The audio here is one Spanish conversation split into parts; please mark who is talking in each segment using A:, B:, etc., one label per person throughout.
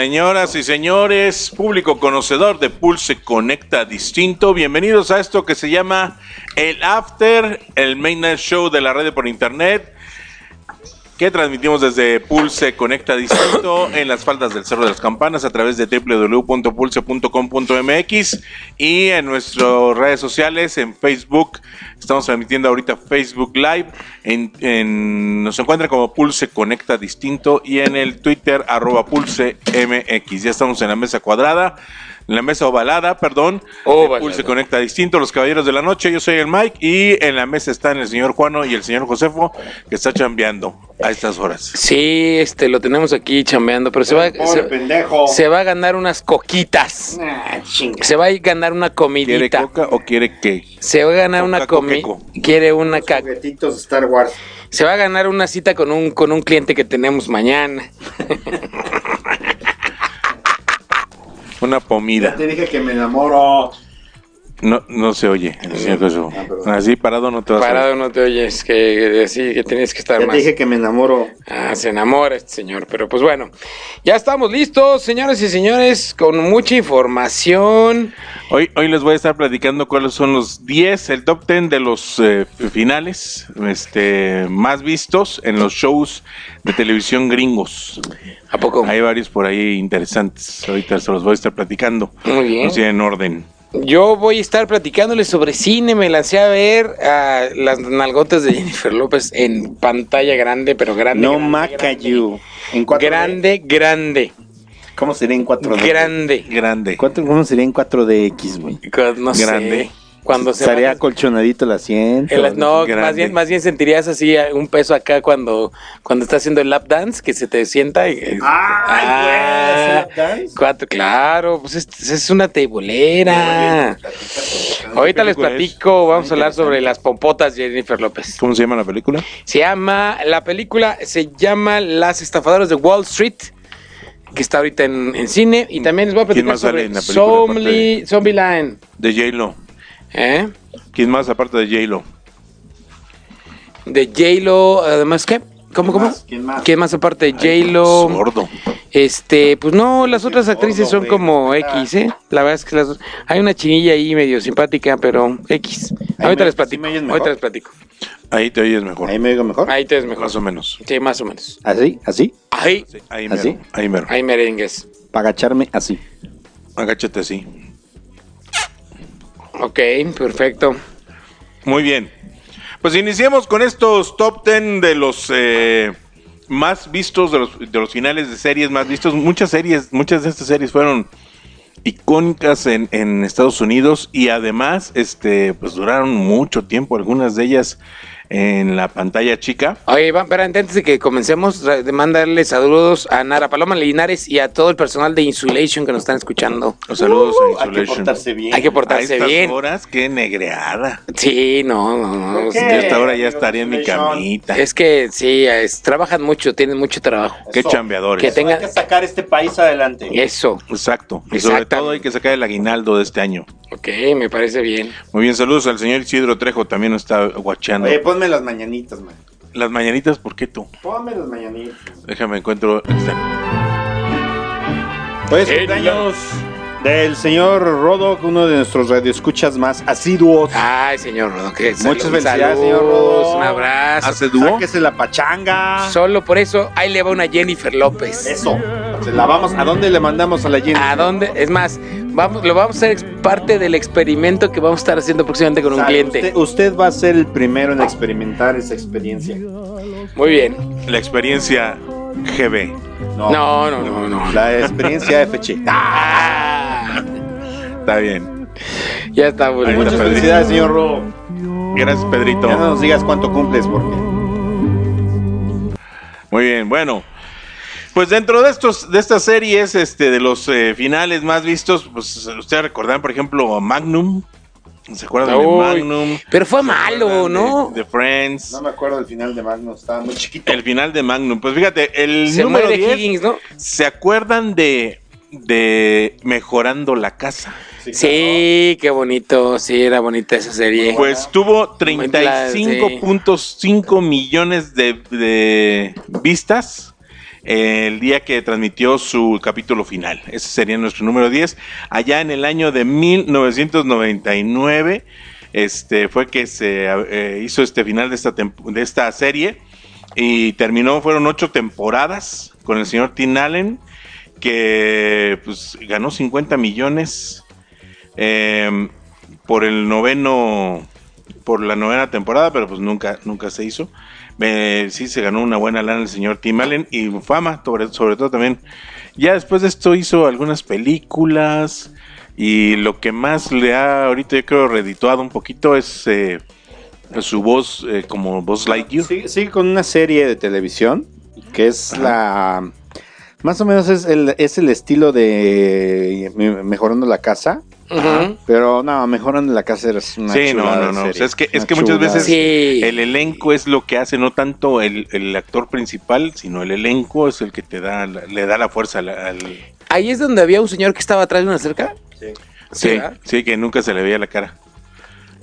A: Señoras y señores, público conocedor de Pulse Conecta Distinto, bienvenidos a esto que se llama el After, el mainnet show de la red por internet, que transmitimos desde Pulse Conecta Distinto en las faldas del Cerro de las Campanas a través de www.pulse.com.mx y en nuestras redes sociales, en Facebook, estamos transmitiendo ahorita Facebook Live, en, nos encuentra como Pulse Conecta Distinto y en el Twitter arroba Pulse MX. Ya estamos en la mesa cuadrada. En la mesa ovalada, perdón.
B: Ovalada.
A: Pulse Conecta Distinto, los caballeros de la noche. Yo soy el Mike y en la mesa están el señor Juano y el señor Josefo, que está chambeando a estas horas.
B: Sí, este, lo tenemos aquí chambeando, pero se va, se,
C: pendejo.
B: se va a ganar unas coquitas.
C: Ah.
B: Se va a ganar una
A: ¿Quiere
B: comidita.
A: coca o quiere qué?
B: Se va a ganar
A: Coca,
B: una comida. Quiere una ca-
C: Juguetitos Star Wars.
B: Se va a ganar una cita con un con un cliente que tenemos mañana.
A: Una
C: Ya
A: pomida.
C: te dije que me enamoro.
A: No, no se oye, señor Josefo.
C: Ah.
A: Así parado no te vas a
B: Parado no te oyes, que así que tienes que estar
C: Ya
B: más.
C: te dije que me enamoro.
B: Ah, se enamora este señor, pero pues bueno, ya estamos listos, señores y señores, con mucha información.
A: Hoy, hoy les voy a estar platicando cuáles son los 10, el top 10 de los eh, finales este, más vistos en los shows de televisión gringos.
B: ¿A poco?
A: Hay varios por ahí interesantes. Ahorita se los voy a estar platicando.
B: Muy bien.
A: No sé, en orden.
B: Yo voy a estar platicándoles sobre cine. Me lancé a ver a las nalgotas de Jennifer López en pantalla grande, pero grande.
C: No
B: grande,
C: Macayu. En 4D.
B: Grande, grande,
C: ¿Cómo sería en 4D?
B: grande.
A: Grande.
C: ¿Cuánto- ¿Cómo sería en 4DX, güey?
B: No sé.
A: Grande.
B: Cuando se
C: Estaría acolchonadito el asiento.
B: el- no,
A: grande.
B: más bien, más bien sentirías así un peso acá cuando, cuando estás haciendo el lap dance, que se te sienta y... Ah, Cuatro, claro, pues es, es una tebolera. Ahorita les
A: es?
B: platico, vamos a hablar sobre las pompotas de Jennifer López.
A: ¿Cómo se llama la película?
B: Se llama, la película se llama Las estafadoras de Wall Street, que está ahorita en, en cine, y también les voy a
A: ¿Quién
B: platicar
A: más sale
B: sobre
A: en la película, aparte
B: Zombie, Zombieland.
A: De J-Lo.
B: ¿Eh?
A: ¿Quién más aparte de J-Lo?
B: De J-Lo, además, ¿qué? ¿Cómo, cómo?
C: más? ¿Quién más?
B: ¿Quién más aparte de J-Lo?
A: Sordo.
B: Este, pues no, las otras actrices son como. X, ¿eh? La verdad es que las hay una chinilla ahí medio simpática, pero X. Ahorita
C: me-
B: les
C: ¿sí
B: platico.
C: oyes?
B: Ahorita les platico.
A: Ahí te oyes mejor.
C: Ahí me digo mejor.
B: Ahí te ves mejor.
A: Más o menos.
B: Sí, más o menos.
C: ¿Así? ¿Así?
B: Ahí,
A: Sí, ahí
C: ¿Así?
A: mero. Ahí mero.
B: hay merengues.
C: Para agacharme así.
A: Agáchate así.
B: Ok, perfecto.
A: Muy bien. Pues iniciemos con estos top 10 de los eh, más vistos, de los, de los finales de series más vistos. Muchas series, muchas de estas series fueron icónicas en, en Estados Unidos y además este, pues duraron mucho tiempo, algunas de ellas en la pantalla chica.
B: Oye, Iván, pero antes de que comencemos, de mandarle saludos a Nara Paloma Linares y a todo el personal de Insulation que nos están escuchando.
A: Los saludos
C: Uh,
A: a
C: hay que
A: Insulation.
C: portarse bien.
B: Hay que
A: a
B: portarse
A: estas
B: bien.
A: horas, qué negreada.
B: Sí, no, no, no.
A: Yo hasta ahora ya estaría en mi
C: Insulation.
A: camita.
B: Es que sí, es- trabajan mucho, tienen mucho trabajo.
A: Qué chambeadores.
B: Que tenga-
C: Hay que sacar este país adelante.
B: Eso,
A: Exacto. Y sobre todo hay que sacar el aguinaldo de este año.
B: ok, me parece bien.
A: Muy bien, saludos al señor Isidro Trejo, también nos está guachando.
C: Oye, ponme las mañanitas, man.
A: Las mañanitas, ¿por qué tú?
C: Ponme las mañanitas.
A: Déjame encuentro. está.
C: Hoy es cumpleaños del señor Rodo, uno de nuestros radioescuchas más asiduos.
B: Ay, señor Rodo, que
C: Muchas
B: salud-
C: felicidades, señor Rodo.
B: Un abrazo.
A: ¿Hace dúo?
C: Sáquese la pachanga.
B: Solo por eso, ahí le va una Jennifer López.
C: Eso. Se la vamos. ¿A dónde le mandamos a la Jenny?
B: ¿A dónde? Es más, vamos, lo vamos a hacer parte del experimento que vamos a estar haciendo próximamente con un cliente.
C: Usted, usted va a ser el primero en experimentar esa experiencia.
B: Muy bien.
A: La experiencia GB.
B: No, no, no, no.
C: La experiencia FG.
B: Ah,
A: Está bien.
B: ya está
A: está.
C: Muchas felicidades, señor Ro.
A: Gracias, Pedrito.
C: Ya no nos digas cuánto cumples porque.
A: Muy bien, bueno. Pues dentro de estos, de estas series, este, de los eh, finales más vistos, pues ustedes recordarán, por ejemplo, Magnum. ¿Se acuerdan
B: Uy,
A: de Magnum?
B: Pero fue
A: ¿Se
B: malo, ¿no?
A: De, de Friends.
C: No me acuerdo del final de Magnus, estaba muy chiquito.
A: El final de Magnum. Pues fíjate, el
B: Se
A: número
B: muere
A: 10,
B: Higgins, ¿no?
A: ¿se acuerdan de, de Mejorando la Casa?
B: Sí, qué bonito. Sí, era bonita esa serie.
A: Pues tuvo
B: Buen plan, sí.
A: 35.5 millones de, de vistas el día que transmitió su capítulo final. Ese sería nuestro número 10. Allá en el año de 1999 este, fue que se eh, hizo este final de esta, de esta serie y terminó, fueron ocho temporadas con el señor Tim Allen que pues, ganó 50 millones eh, por el noveno por la novena temporada, pero pues nunca nunca se hizo. Eh, sí se ganó una buena lana el señor Tim Allen y fama, sobre, sobre todo también. Ya después de esto hizo algunas películas y lo que más le ha ahorita yo creo redituado un poquito es eh, su voz eh, como voz Lightyear.
C: Sigue, sigue con una serie de televisión que es la. Más o menos es el, es el estilo de Me- Mejorando la Casa. Pero no, Mejorando la Casa es una
A: Sí, no, no, no.
C: serie.
A: O sea, es que- es que muchas veces-
B: Sí.
A: El elenco es lo que hace, no tanto el, el actor principal, sino el elenco es el que te da, la- le da la fuerza al, al-
B: Ahí es donde había un señor que estaba atrás de una cerca.
C: Sí.
A: Sí, sí, que nunca se le veía la cara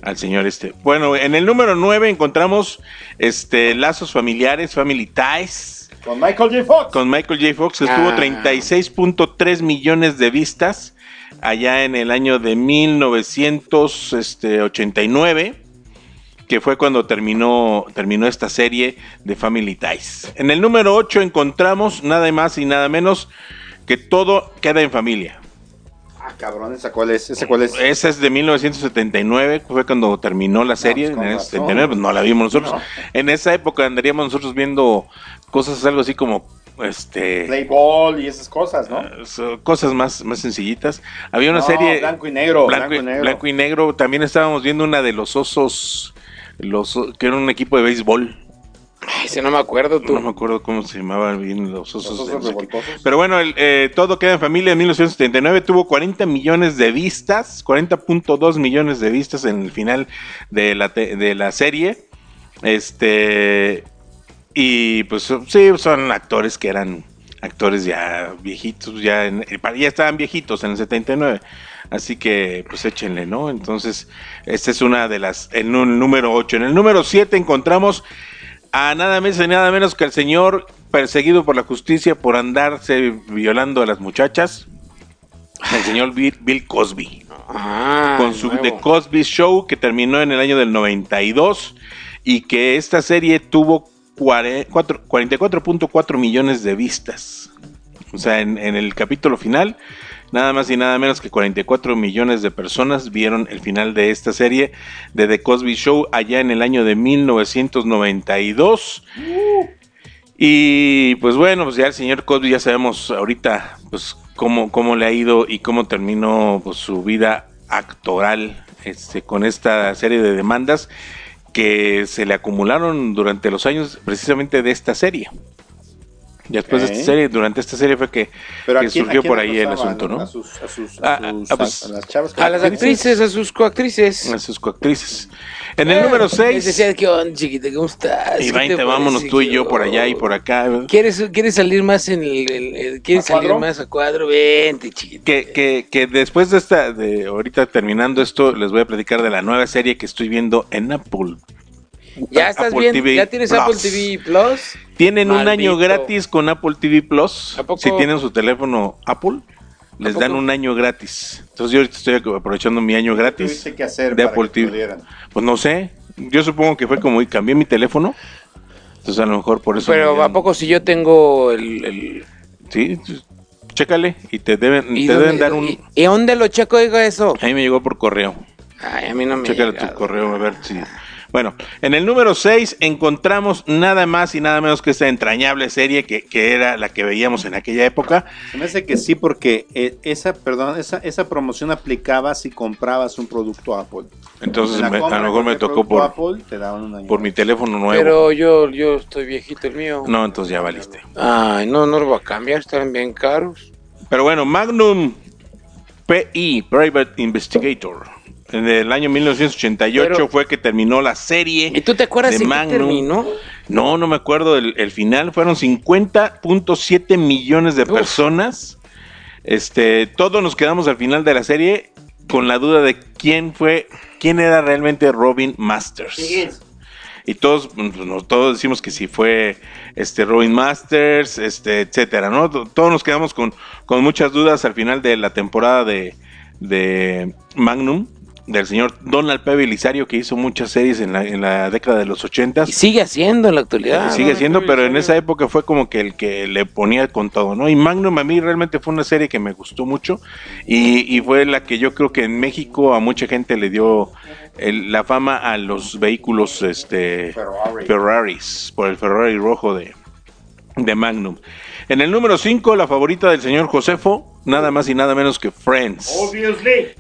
A: al señor este. Bueno, en el número 9 encontramos este lazos familiares, Family Ties,
C: Con Michael J. Fox.
A: con Michael J. Fox, que estuvo
B: Ah.
A: 36.3 millones de vistas allá en el año de 1989, que fue cuando terminó, terminó esta serie de Family Ties. En el número 8 encontramos nada más y nada menos que todo queda en familia.
C: Ah, cabrón, ¿esa cuál es? ¿Esa cuál es?
A: Esa es de 1979, fue cuando terminó la serie.
C: pues
A: en el
C: razón.
A: 79, pues no la vimos nosotros.
C: No.
A: En esa época andaríamos nosotros viendo cosas algo así como este
C: Playball y esas cosas, ¿no?
A: so- cosas más, más sencillitas. Había una
C: No,
A: serie
C: Blanco y negro.
A: blanco, y, blanco y negro. También estábamos viendo una de los osos, los que era un equipo de béisbol.
B: Ay, si no me acuerdo tú.
A: No me acuerdo cómo se llamaban bien los osos.
C: Los osos.
A: Pero bueno, el, eh, Todo queda en familia en 1979 tuvo 40 millones de vistas, 40.2 millones de vistas en el final de la, te- de la serie. Este. Y pues sí, son actores que eran actores ya viejitos, ya, en- ya estaban viejitos en el 79. Así que pues échenle, ¿no? Entonces, esta es una de las, en un número 8. En el número 7 encontramos a nada más y nada menos que al señor perseguido por la justicia por andarse violando a las muchachas, el señor Bill, Bill Cosby,
B: Ah,
A: con su
B: nuevo.
A: The Cosby Show que terminó en el año del 92 y que esta serie tuvo 44.4 millones de vistas. O sea, en, el capítulo final, nada más y nada menos que 44 millones de personas vieron el final de esta serie de The Cosby Show allá en el año de 1992. Y pues bueno, pues ya el señor Cosby ya sabemos ahorita pues cómo, cómo le ha ido y cómo terminó pues, su vida actoral este, con esta serie de demandas que se le acumularon durante los años precisamente de esta serie. Después de esta serie, durante esta serie fue que,
C: Pero
A: que
C: ¿a quién-
A: surgió por ahí el asunto, ¿no?
C: A sus, a sus,
A: Ah,
C: a sus-
A: ah, pues,
C: a las chavas.
B: A las actrices, a sus coactrices.
A: A sus coactrices. En el número
B: Les
A: 6,
B: decía, ¿qué onda, chiquita? ¿Cómo estás?
A: y
B: ¿Qué
A: vainte,
B: te
A: vámonos
B: parece?
A: tú y
B: ¿Qué
A: yo por allá y
B: onda?
A: por acá.
B: ¿Quieres, ¿Quieres salir más en el, el- el- ¿Quieres
C: ¿A
B: salir
C: cuadro?
B: más a cuadro? Vente, chiquita.
A: Que, que, que después de esta, de ahorita terminando esto, les voy a platicar de la nueva serie que estoy viendo en Apple.
B: Ya estás
A: Apple
B: bien,
A: TV
B: ya tienes
A: Plus.
B: Apple TV Plus.
A: Tienen un año gratis con Apple TV Plus.
B: ¿A poco?
A: Si tienen su teléfono Apple, les
B: poco?
A: dan un año gratis. Entonces yo ahorita estoy aprovechando mi año gratis
C: tuviste que hacer
A: de
C: para
A: Apple
C: que
A: TV. Pues no sé. Yo supongo que fue como y cambié mi teléfono. Entonces a lo mejor por eso.
B: Pero ¿a poco si yo tengo el... el-
A: Sí, Chécale y te deben, te deben dar un...
B: ¿Y, dónde lo checo, digo eso?
A: A mí me llegó por correo.
B: Ay, a mí no me
A: Chécale tu correo a ver si... Bueno, en el número 6 encontramos nada más y nada menos que esta entrañable serie que, que, era la que veíamos en aquella época.
C: Se me hace que sí, porque eh, esa, perdón, esa, esa promoción aplicaba si comprabas un producto Apple.
A: Entonces me, a lo mejor me tocó por,
C: Apple, te daban un año
A: por mi teléfono nuevo.
B: Pero yo, yo estoy viejito el mío.
A: No, entonces ya valiste.
B: Ay, no, no lo voy a cambiar, están bien caros.
A: Pero bueno, Magnum PI, Private Investigator en el año 1988 fue que terminó la serie.
B: ¿Y tú te acuerdas de Magnum. terminó?
A: No, no me acuerdo. El, final fueron 50.7 millones de personas. Este, todos nos quedamos al final de la serie con la duda de quién fue, quién era realmente Robin Masters. Y todos, pues, todos decimos que sí fue este Robin Masters, este, etcétera, ¿no? Todos nos quedamos con, con muchas dudas al final de la temporada de, de Magnum del señor Donald P. Belisario, que hizo muchas series en la, en la década de los ochentas.
B: Y sigue haciendo en la actualidad.
A: sigue haciendo, pero en esa época fue como que el que le ponía con todo, ¿no? Y Magnum a mí realmente fue una serie que me gustó mucho y, fue la que yo creo que en México a mucha gente le dio la fama a los vehículos este, Ferraris, por el Ferrari rojo de, de Magnum. En el número 5, la favorita del señor Josefo, nada más y nada menos que Friends.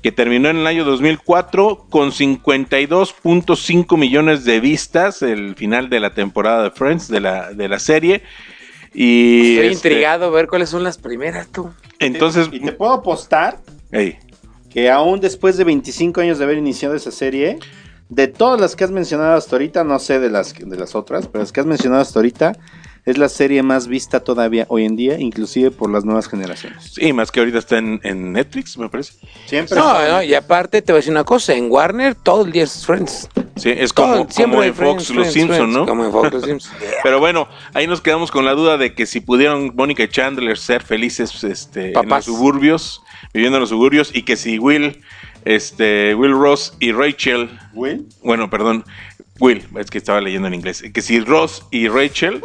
A: Que terminó en el año 2004 con 52.5 millones de vistas, el final de la temporada de Friends, de la, de la serie. Y
B: Estoy este, intrigado a ver cuáles son las primeras, tú.
A: Entonces.
C: Y te puedo apostar que aún después de 25 años de haber iniciado esa serie, de todas las que has mencionado hasta ahorita, no sé de las, de las otras, pero las que has mencionado hasta ahorita, es la serie más vista todavía hoy en día, inclusive por las nuevas generaciones.
A: Sí, más que ahorita está en, Netflix, me parece.
B: Siempre. No, no, y aparte te voy a decir una cosa, en Warner todo el día es Friends.
A: Sí, es como, en Fox Los Simpsons, ¿no?
B: Como en Fox Los Simpsons.
A: Pero bueno, ahí nos quedamos con la duda de que si pudieron Mónica y Chandler ser felices este, en los suburbios, viviendo en los suburbios, y que si Will, este, Will Ross y Rachel...
C: ¿Will?
A: Bueno, perdón, Will, es que estaba leyendo en inglés, que si Ross y Rachel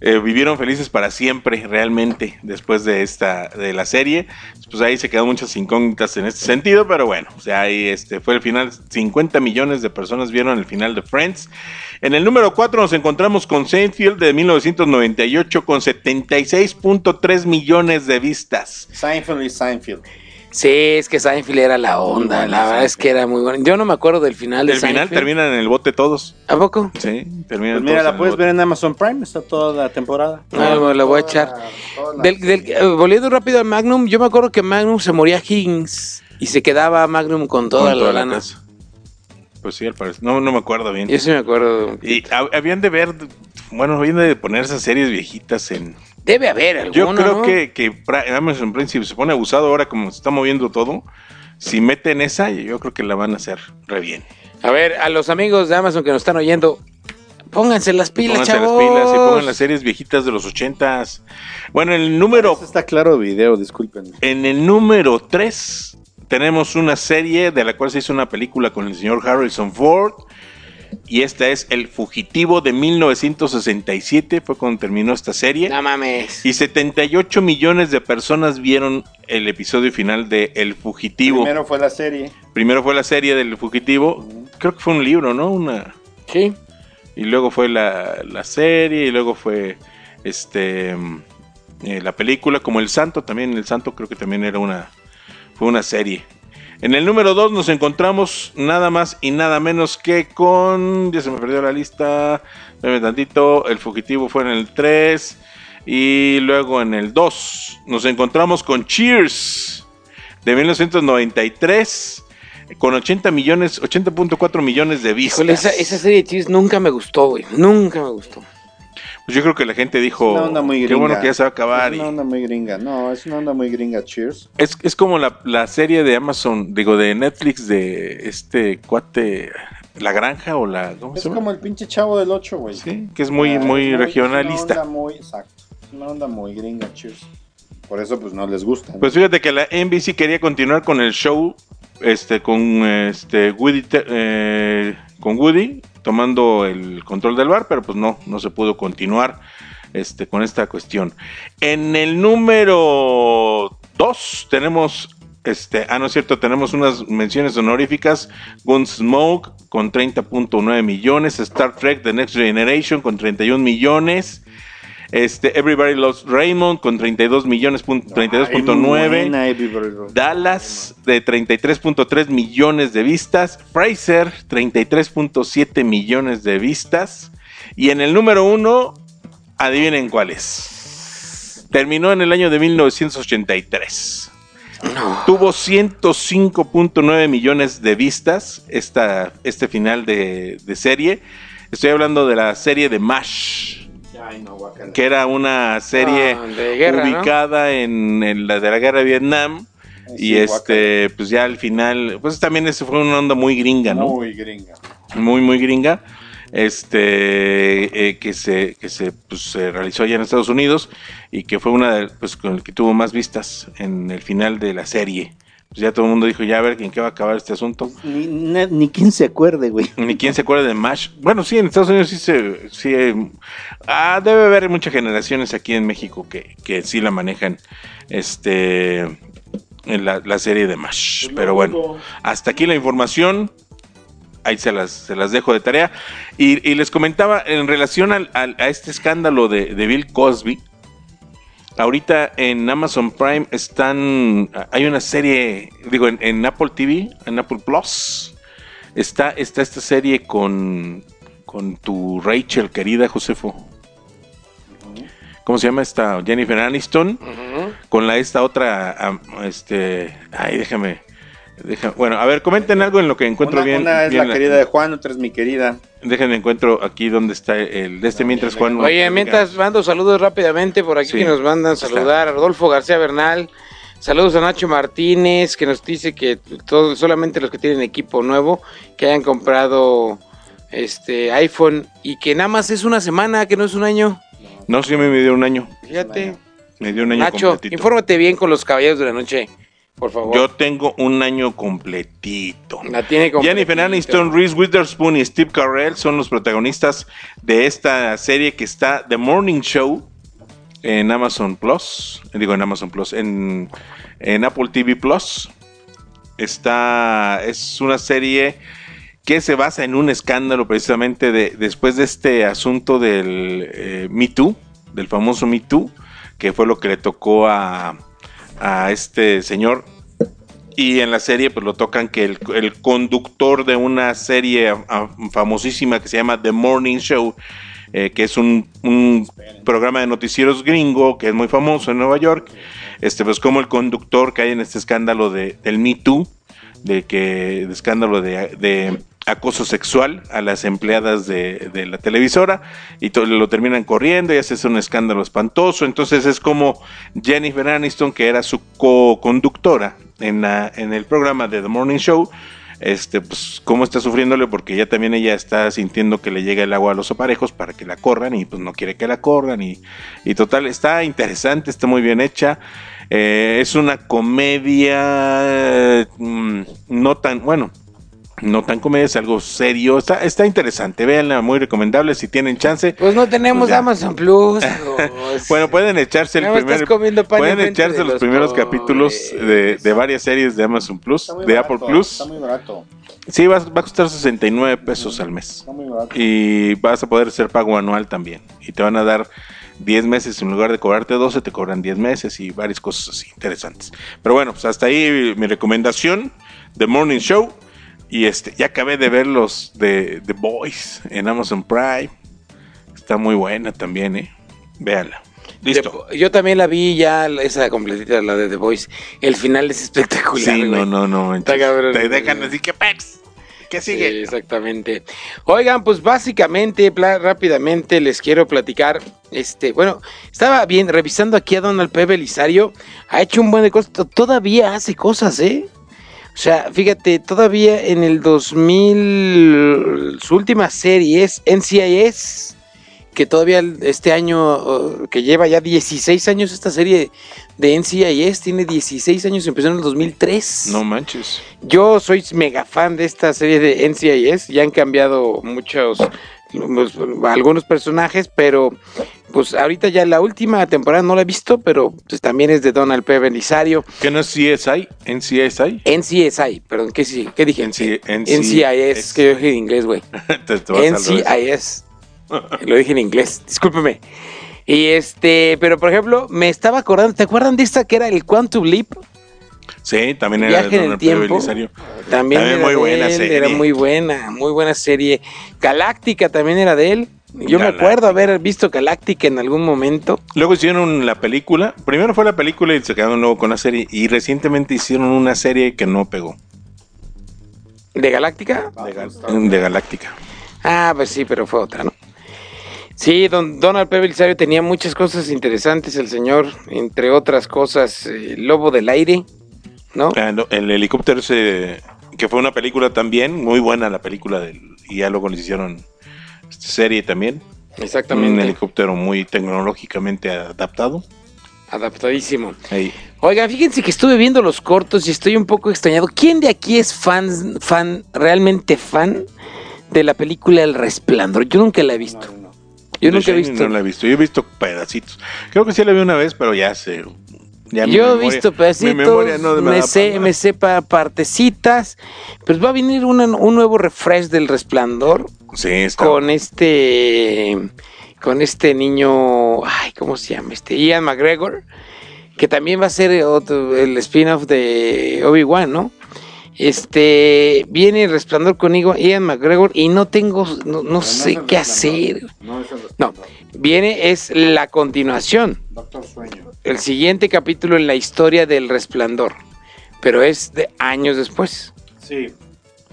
A: eh, vivieron felices para siempre, realmente, después de esta, de la serie, pues ahí se quedan muchas incógnitas en este sentido, pero bueno, o sea, ahí este fue el final, 50 millones de personas vieron el final de Friends. En el número 4 nos encontramos con Seinfeld de 1998 con 76.3 millones de vistas.
C: Seinfeld y Seinfeld.
B: Sí, es que Seinfeld era la onda, la verdad es que era muy bueno. Yo no me acuerdo del final de
A: El final terminan en el bote todos.
B: ¿A poco?
A: Sí, terminan
C: pues mira, la puedes ver en Amazon Prime, está toda la temporada.
B: Ah, bueno, la voy a echar. Del, eh, volviendo rápido a Magnum, yo me acuerdo que Magnum se moría Higgins y se quedaba Magnum con toda, la, lana.
A: Pues sí, al parecer. No, no me acuerdo bien.
B: Yo sí me acuerdo.
A: Y habían de ver, bueno, habían de poner esas series viejitas en
B: Debe haber alguno,
A: Yo creo que, que Amazon Prime, si se pone abusado ahora como se está moviendo todo, si meten esa, yo creo que la van a hacer re bien.
B: A ver, a los amigos de Amazon que nos están oyendo, pónganse las pilas, pónganse las
A: pilas y pongan las series viejitas de los ochentas. Bueno, el número...
C: está claro video, disculpen.
A: En el número 3 tenemos una serie de la cual se hizo una película con el señor Harrison Ford y esta es El Fugitivo de 1967, fue cuando terminó esta serie.
B: No mames.
A: Y 78 millones de personas vieron el episodio final de El Fugitivo.
C: Primero fue la serie.
A: Primero fue la serie del Fugitivo. Creo que fue un libro, ¿no? Una.
B: Sí.
A: Y luego fue la, serie y luego fue este eh, la película como El Santo también. El Santo creo que también era una fue una serie. En el número 2 nos encontramos nada más y nada menos que con. Ya se me perdió la lista. Dame tantito. El fugitivo fue en el 3. Y luego en el 2 nos encontramos con Cheers de 1993 con 80 millones, 80.4 millones de vistas.
B: esa, esa, serie de Cheers nunca me gustó, güey. Nunca me gustó.
A: Pues yo creo que la gente dijo, qué bueno que ya se va a acabar.
C: Es una onda muy gringa, no, es una onda muy gringa, cheers.
A: Es, es como la, serie de Amazon, digo, de Netflix de este cuate, La Granja o la...
C: ¿cómo es como el pinche chavo del 8, güey.
A: Sí, que es muy, muy regionalista.
C: Es una onda muy, exacto, es una onda muy gringa, cheers. Por eso pues no les gusta.
A: Pues fíjate que la NBC quería continuar con el show este con este Woody eh, con Woody tomando el control del bar, pero pues no, no se pudo continuar. este, con esta cuestión. En el número 2 tenemos este, ah, no es cierto, tenemos unas menciones honoríficas. Gunsmoke con 30.9 millones. Star Trek The Next Generation con 31 millones. Este, Everybody Loves Raymond con 32 millones, 32.9. Dallas de 33.3 millones de vistas. Fraser 33.7 millones de vistas. Y en el número uno, adivinen cuál es. Terminó en el año de 1983. Tuvo 105.9 millones de vistas esta, este final de, serie. Estoy hablando de la serie de MASH. Que era una serie ah, ubicada en, la de la guerra de Vietnam. y este, pues ya al final, pues también ese fue una onda muy gringa, ¿no?
C: Muy gringa.
A: Muy, muy gringa este eh, que se que se, pues, se realizó allá en Estados Unidos y que fue una de, pues con el que tuvo más vistas en el final de la serie pues ya todo el mundo dijo ya a ver en qué va a acabar este asunto
C: ni, ni, quién se acuerde güey.
A: Ni quién se acuerde de Mash. Bueno sí en Estados Unidos sí se sí ah, debe haber muchas generaciones aquí en México que, que sí la manejan este en la, la serie de Mash. Pues pero bueno hasta aquí la información. Ahí se las, se las dejo de tarea. Y, les comentaba en relación al, a este escándalo de, Bill Cosby. Ahorita en Amazon Prime están. Hay una serie, digo, en, Apple TV, en Apple Plus. Está, está esta serie con, con tu Rachel, querida Josefo. ¿Cómo se llama esta? Jennifer Aniston. Con la esta otra. Este. Ay, déjame bueno, a ver, comenten algo en lo que encuentro bien.
C: Una es la querida de Juan, otra es mi querida.
A: Déjenme encuentro aquí donde está el de este mientras Juan.
B: Oye, mientras mando saludos rápidamente por aquí que nos mandan saludar a Rodolfo García Bernal. Saludos a Nacho Martínez que nos dice que todo, solamente los que tienen equipo nuevo que hayan comprado este iPhone y que nada más es una semana, que no es un año.
A: No, sí me dio un año.
B: Fíjate.
A: Me dio un año
B: Nacho, infórmate bien con los caballeros de la noche. Por favor.
A: Yo tengo un año completito.
B: La tiene
A: Jennifer Aniston, Reese Witherspoon y Steve Carell son los protagonistas de esta serie que está The Morning Show en Amazon Plus. Digo en Amazon Plus, en, Apple TV Plus. Está. Es una serie que se basa en un escándalo precisamente de, después de este asunto del eh, Me Too, del famoso Me Too, que fue lo que le tocó a a este señor. Y en la serie pues lo tocan que el, conductor de una serie famosísima que se llama The Morning Show, eh, que es un, programa de noticieros gringo que es muy famoso en Nueva York, este pues como el conductor hay en este escándalo de, del Me Too, de que de escándalo de acoso sexual a las empleadas de, la televisora y lo terminan corriendo y hace un escándalo espantoso. Entonces es como Jennifer Aniston, que era su co-conductora en, en el programa de The Morning Show, este, pues, cómo está sufriéndole, porque ya también ella está sintiendo que le llega el agua a los aparejos para que la corran y pues no quiere que la corran. Y, y total, está interesante, está muy bien hecha. Eh, es una comedia mm, no tan, bueno, no tan comedia, es algo serio. Está, está interesante, véanla, muy recomendable si tienen chance.
B: Pues no tenemos pues Amazon Plus.
A: bueno, pueden echarse el primer, pueden echarse los primeros capítulos de, de, varias series de Amazon Plus, de Apple Plus.
C: Está muy barato.
A: Sí, va, va, a costar 69 pesos al mes.
C: Está muy barato.
A: Y vas a poder hacer pago anual también. Y te van a dar 10 meses en lugar de cobrarte 12, te cobran 10 meses y varias cosas así interesantes. Pero bueno, pues hasta ahí mi recomendación. The Morning Show y este, ya acabé de ver los de The Boys en Amazon Prime. Está muy buena también, ¿eh? Véanla. Listo.
B: yo también la vi ya, esa completita, la de The Boys. El final es espectacular.
A: Sí, no, no, no. te dejan así que pex. ¿Qué sigue?
B: exactamente. Oigan, pues básicamente, rápidamente les quiero platicar. Este, bueno, estaba bien revisando aquí a Donald P. Belisario. Ha hecho un buen de cosas. Todavía hace cosas, ¿eh? O sea, fíjate, todavía en el 2000, su última serie es NCIS, que todavía este año, que lleva ya 16 años esta serie de NCIS, tiene 16 años, empezó en el 2003.
A: No manches.
B: Yo soy mega fan de esta serie de NCIS, ya han cambiado muchos, algunos personajes, pero pues ahorita ya la última temporada no la he visto, pero pues también es de Donald P. Belisario.
A: ¿Que no es CSI? ¿NCSI?
B: NCSI, perdón, ¿qué, sí, qué dije? NCIS, que yo dije en inglés, güey. NCIS. Lo dije en inglés, discúlpeme. Y este, pero por ejemplo, me estaba acordando, ¿te acuerdan de esta que era el Quantum Leap?
A: Sí, también era
B: Viaje en el tiempo. También, era muy buena serie. Era muy buena, muy buena serie. Galáctica también era de él. Yo me acuerdo haber visto Galáctica en algún momento.
A: Luego hicieron la película. Primero fue la película y se quedaron luego con la serie. Y recientemente hicieron una serie que no pegó.
B: ¿De Galáctica?
A: De, Galáctica.
B: Ah, pues sí, pero fue otra, ¿no? Sí, don, Donald P. Belisario tenía muchas cosas interesantes, el señor, entre otras cosas, eh, Lobo del Aire, ¿no?
A: Ah, el helicóptero ese, que fue una película también, muy buena la película, del, y ya luego les hicieron serie también.
B: Exactamente.
A: Un helicóptero muy tecnológicamente adaptado.
B: Adaptadísimo. Oiga, fíjense que estuve viendo los cortos y estoy un poco extrañado. ¿Quién de aquí es fan, fan, realmente fan de la película El Resplandor? Yo nunca la he visto.
A: Yo nunca he visto. No la he visto. Yo he visto pedacitos. Creo que sí la vi una vez, pero ya
B: Yo he visto pedacitos, me, sé, me sepa partecitas, pues va a venir un nuevo refresh del Resplandor.
A: Sí,
B: Con este, con este niño, ay, ¿cómo se llama? Este Ian McGregor, que también va a ser el spin-off de Obi-Wan, ¿no? Este, viene el resplandor conmigo, Ian McGregor, y no tengo, no, sé qué hacer. No, viene, es la continuación. Doctor Sueño. El siguiente capítulo en la historia del resplandor, pero es de años después.
C: Sí.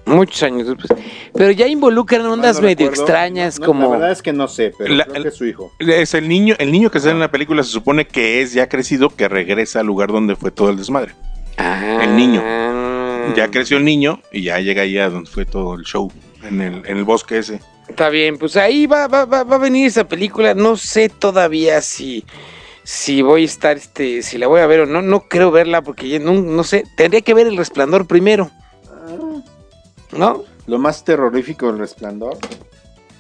B: Muchos años después. Pero ya involucran ondas medio extrañas como...
C: La verdad es que no sé, pero creo que es su hijo.
A: Es el niño, el niño que está en la película se supone que es ya crecido, que regresa al lugar donde fue todo el desmadre.
B: Ah.
A: El niño. Ya creció el niño y ya llega ahí a donde fue todo el show, en el, en el bosque ese.
B: Está bien, pues ahí va, va, va, a venir esa película. No sé todavía si, si voy a estar, este, si la voy a ver o no. No creo verla porque no, no sé. Tendría que ver el resplandor primero. ¿No?
C: Lo más terrorífico del resplandor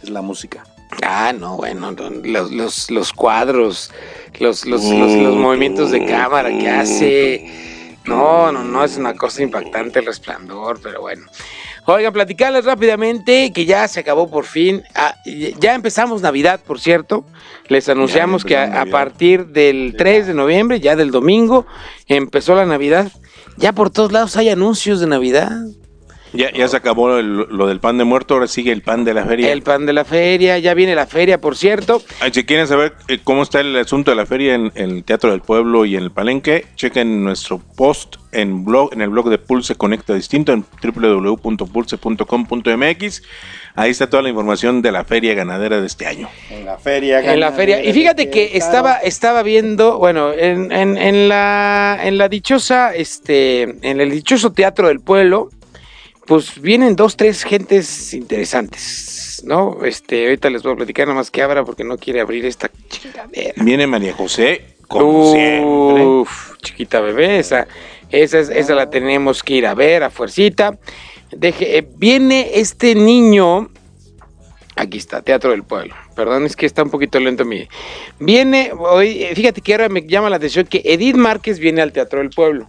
C: es la música.
B: Ah, no, bueno, los, los, los cuadros, los, los, los, movimientos de cámara que hace no, no, no, es una cosa impactante el resplandor, pero bueno. Oigan, platicarles rápidamente que ya se acabó por fin. Ah, ya empezamos Navidad, por cierto. Les anunciamos que a, partir del 3 de noviembre, ya del domingo, empezó la Navidad. Ya por todos lados hay anuncios de Navidad.
A: Ya, ya se acabó lo del pan de muerto, ahora sigue el pan de la feria.
B: El pan de la feria, ya viene la feria, por cierto.
A: si quieren saber eh, cómo está el asunto de la feria en, el Teatro del Pueblo y en el Palenque, chequen nuestro post en, blog, en el blog de Pulse Conecta Distinto en www.pulse.com.mx. Ahí está toda la información de la feria ganadera de este año.
C: En la feria.
B: En la feria. Y fíjate que estaba, estaba viendo, bueno, en, en, en, la, en la dichosa, este, en el dichoso Teatro del Pueblo, pues vienen dos, tres gentes interesantes, ¿no? Este, ahorita les voy a platicar nada más que abra porque no quiere abrir esta chingadera.
A: Viene María José, como siempre. Uf,
B: chiquita bebé, esa, esa, esa la tenemos que ir a ver a fuercita. Deje, eh, viene este niño, aquí está, Teatro del Pueblo. Perdón, es que está un poquito lento mi. Viene, hoy, eh, fíjate que ahora me llama la atención que Edith Márquez viene al Teatro del Pueblo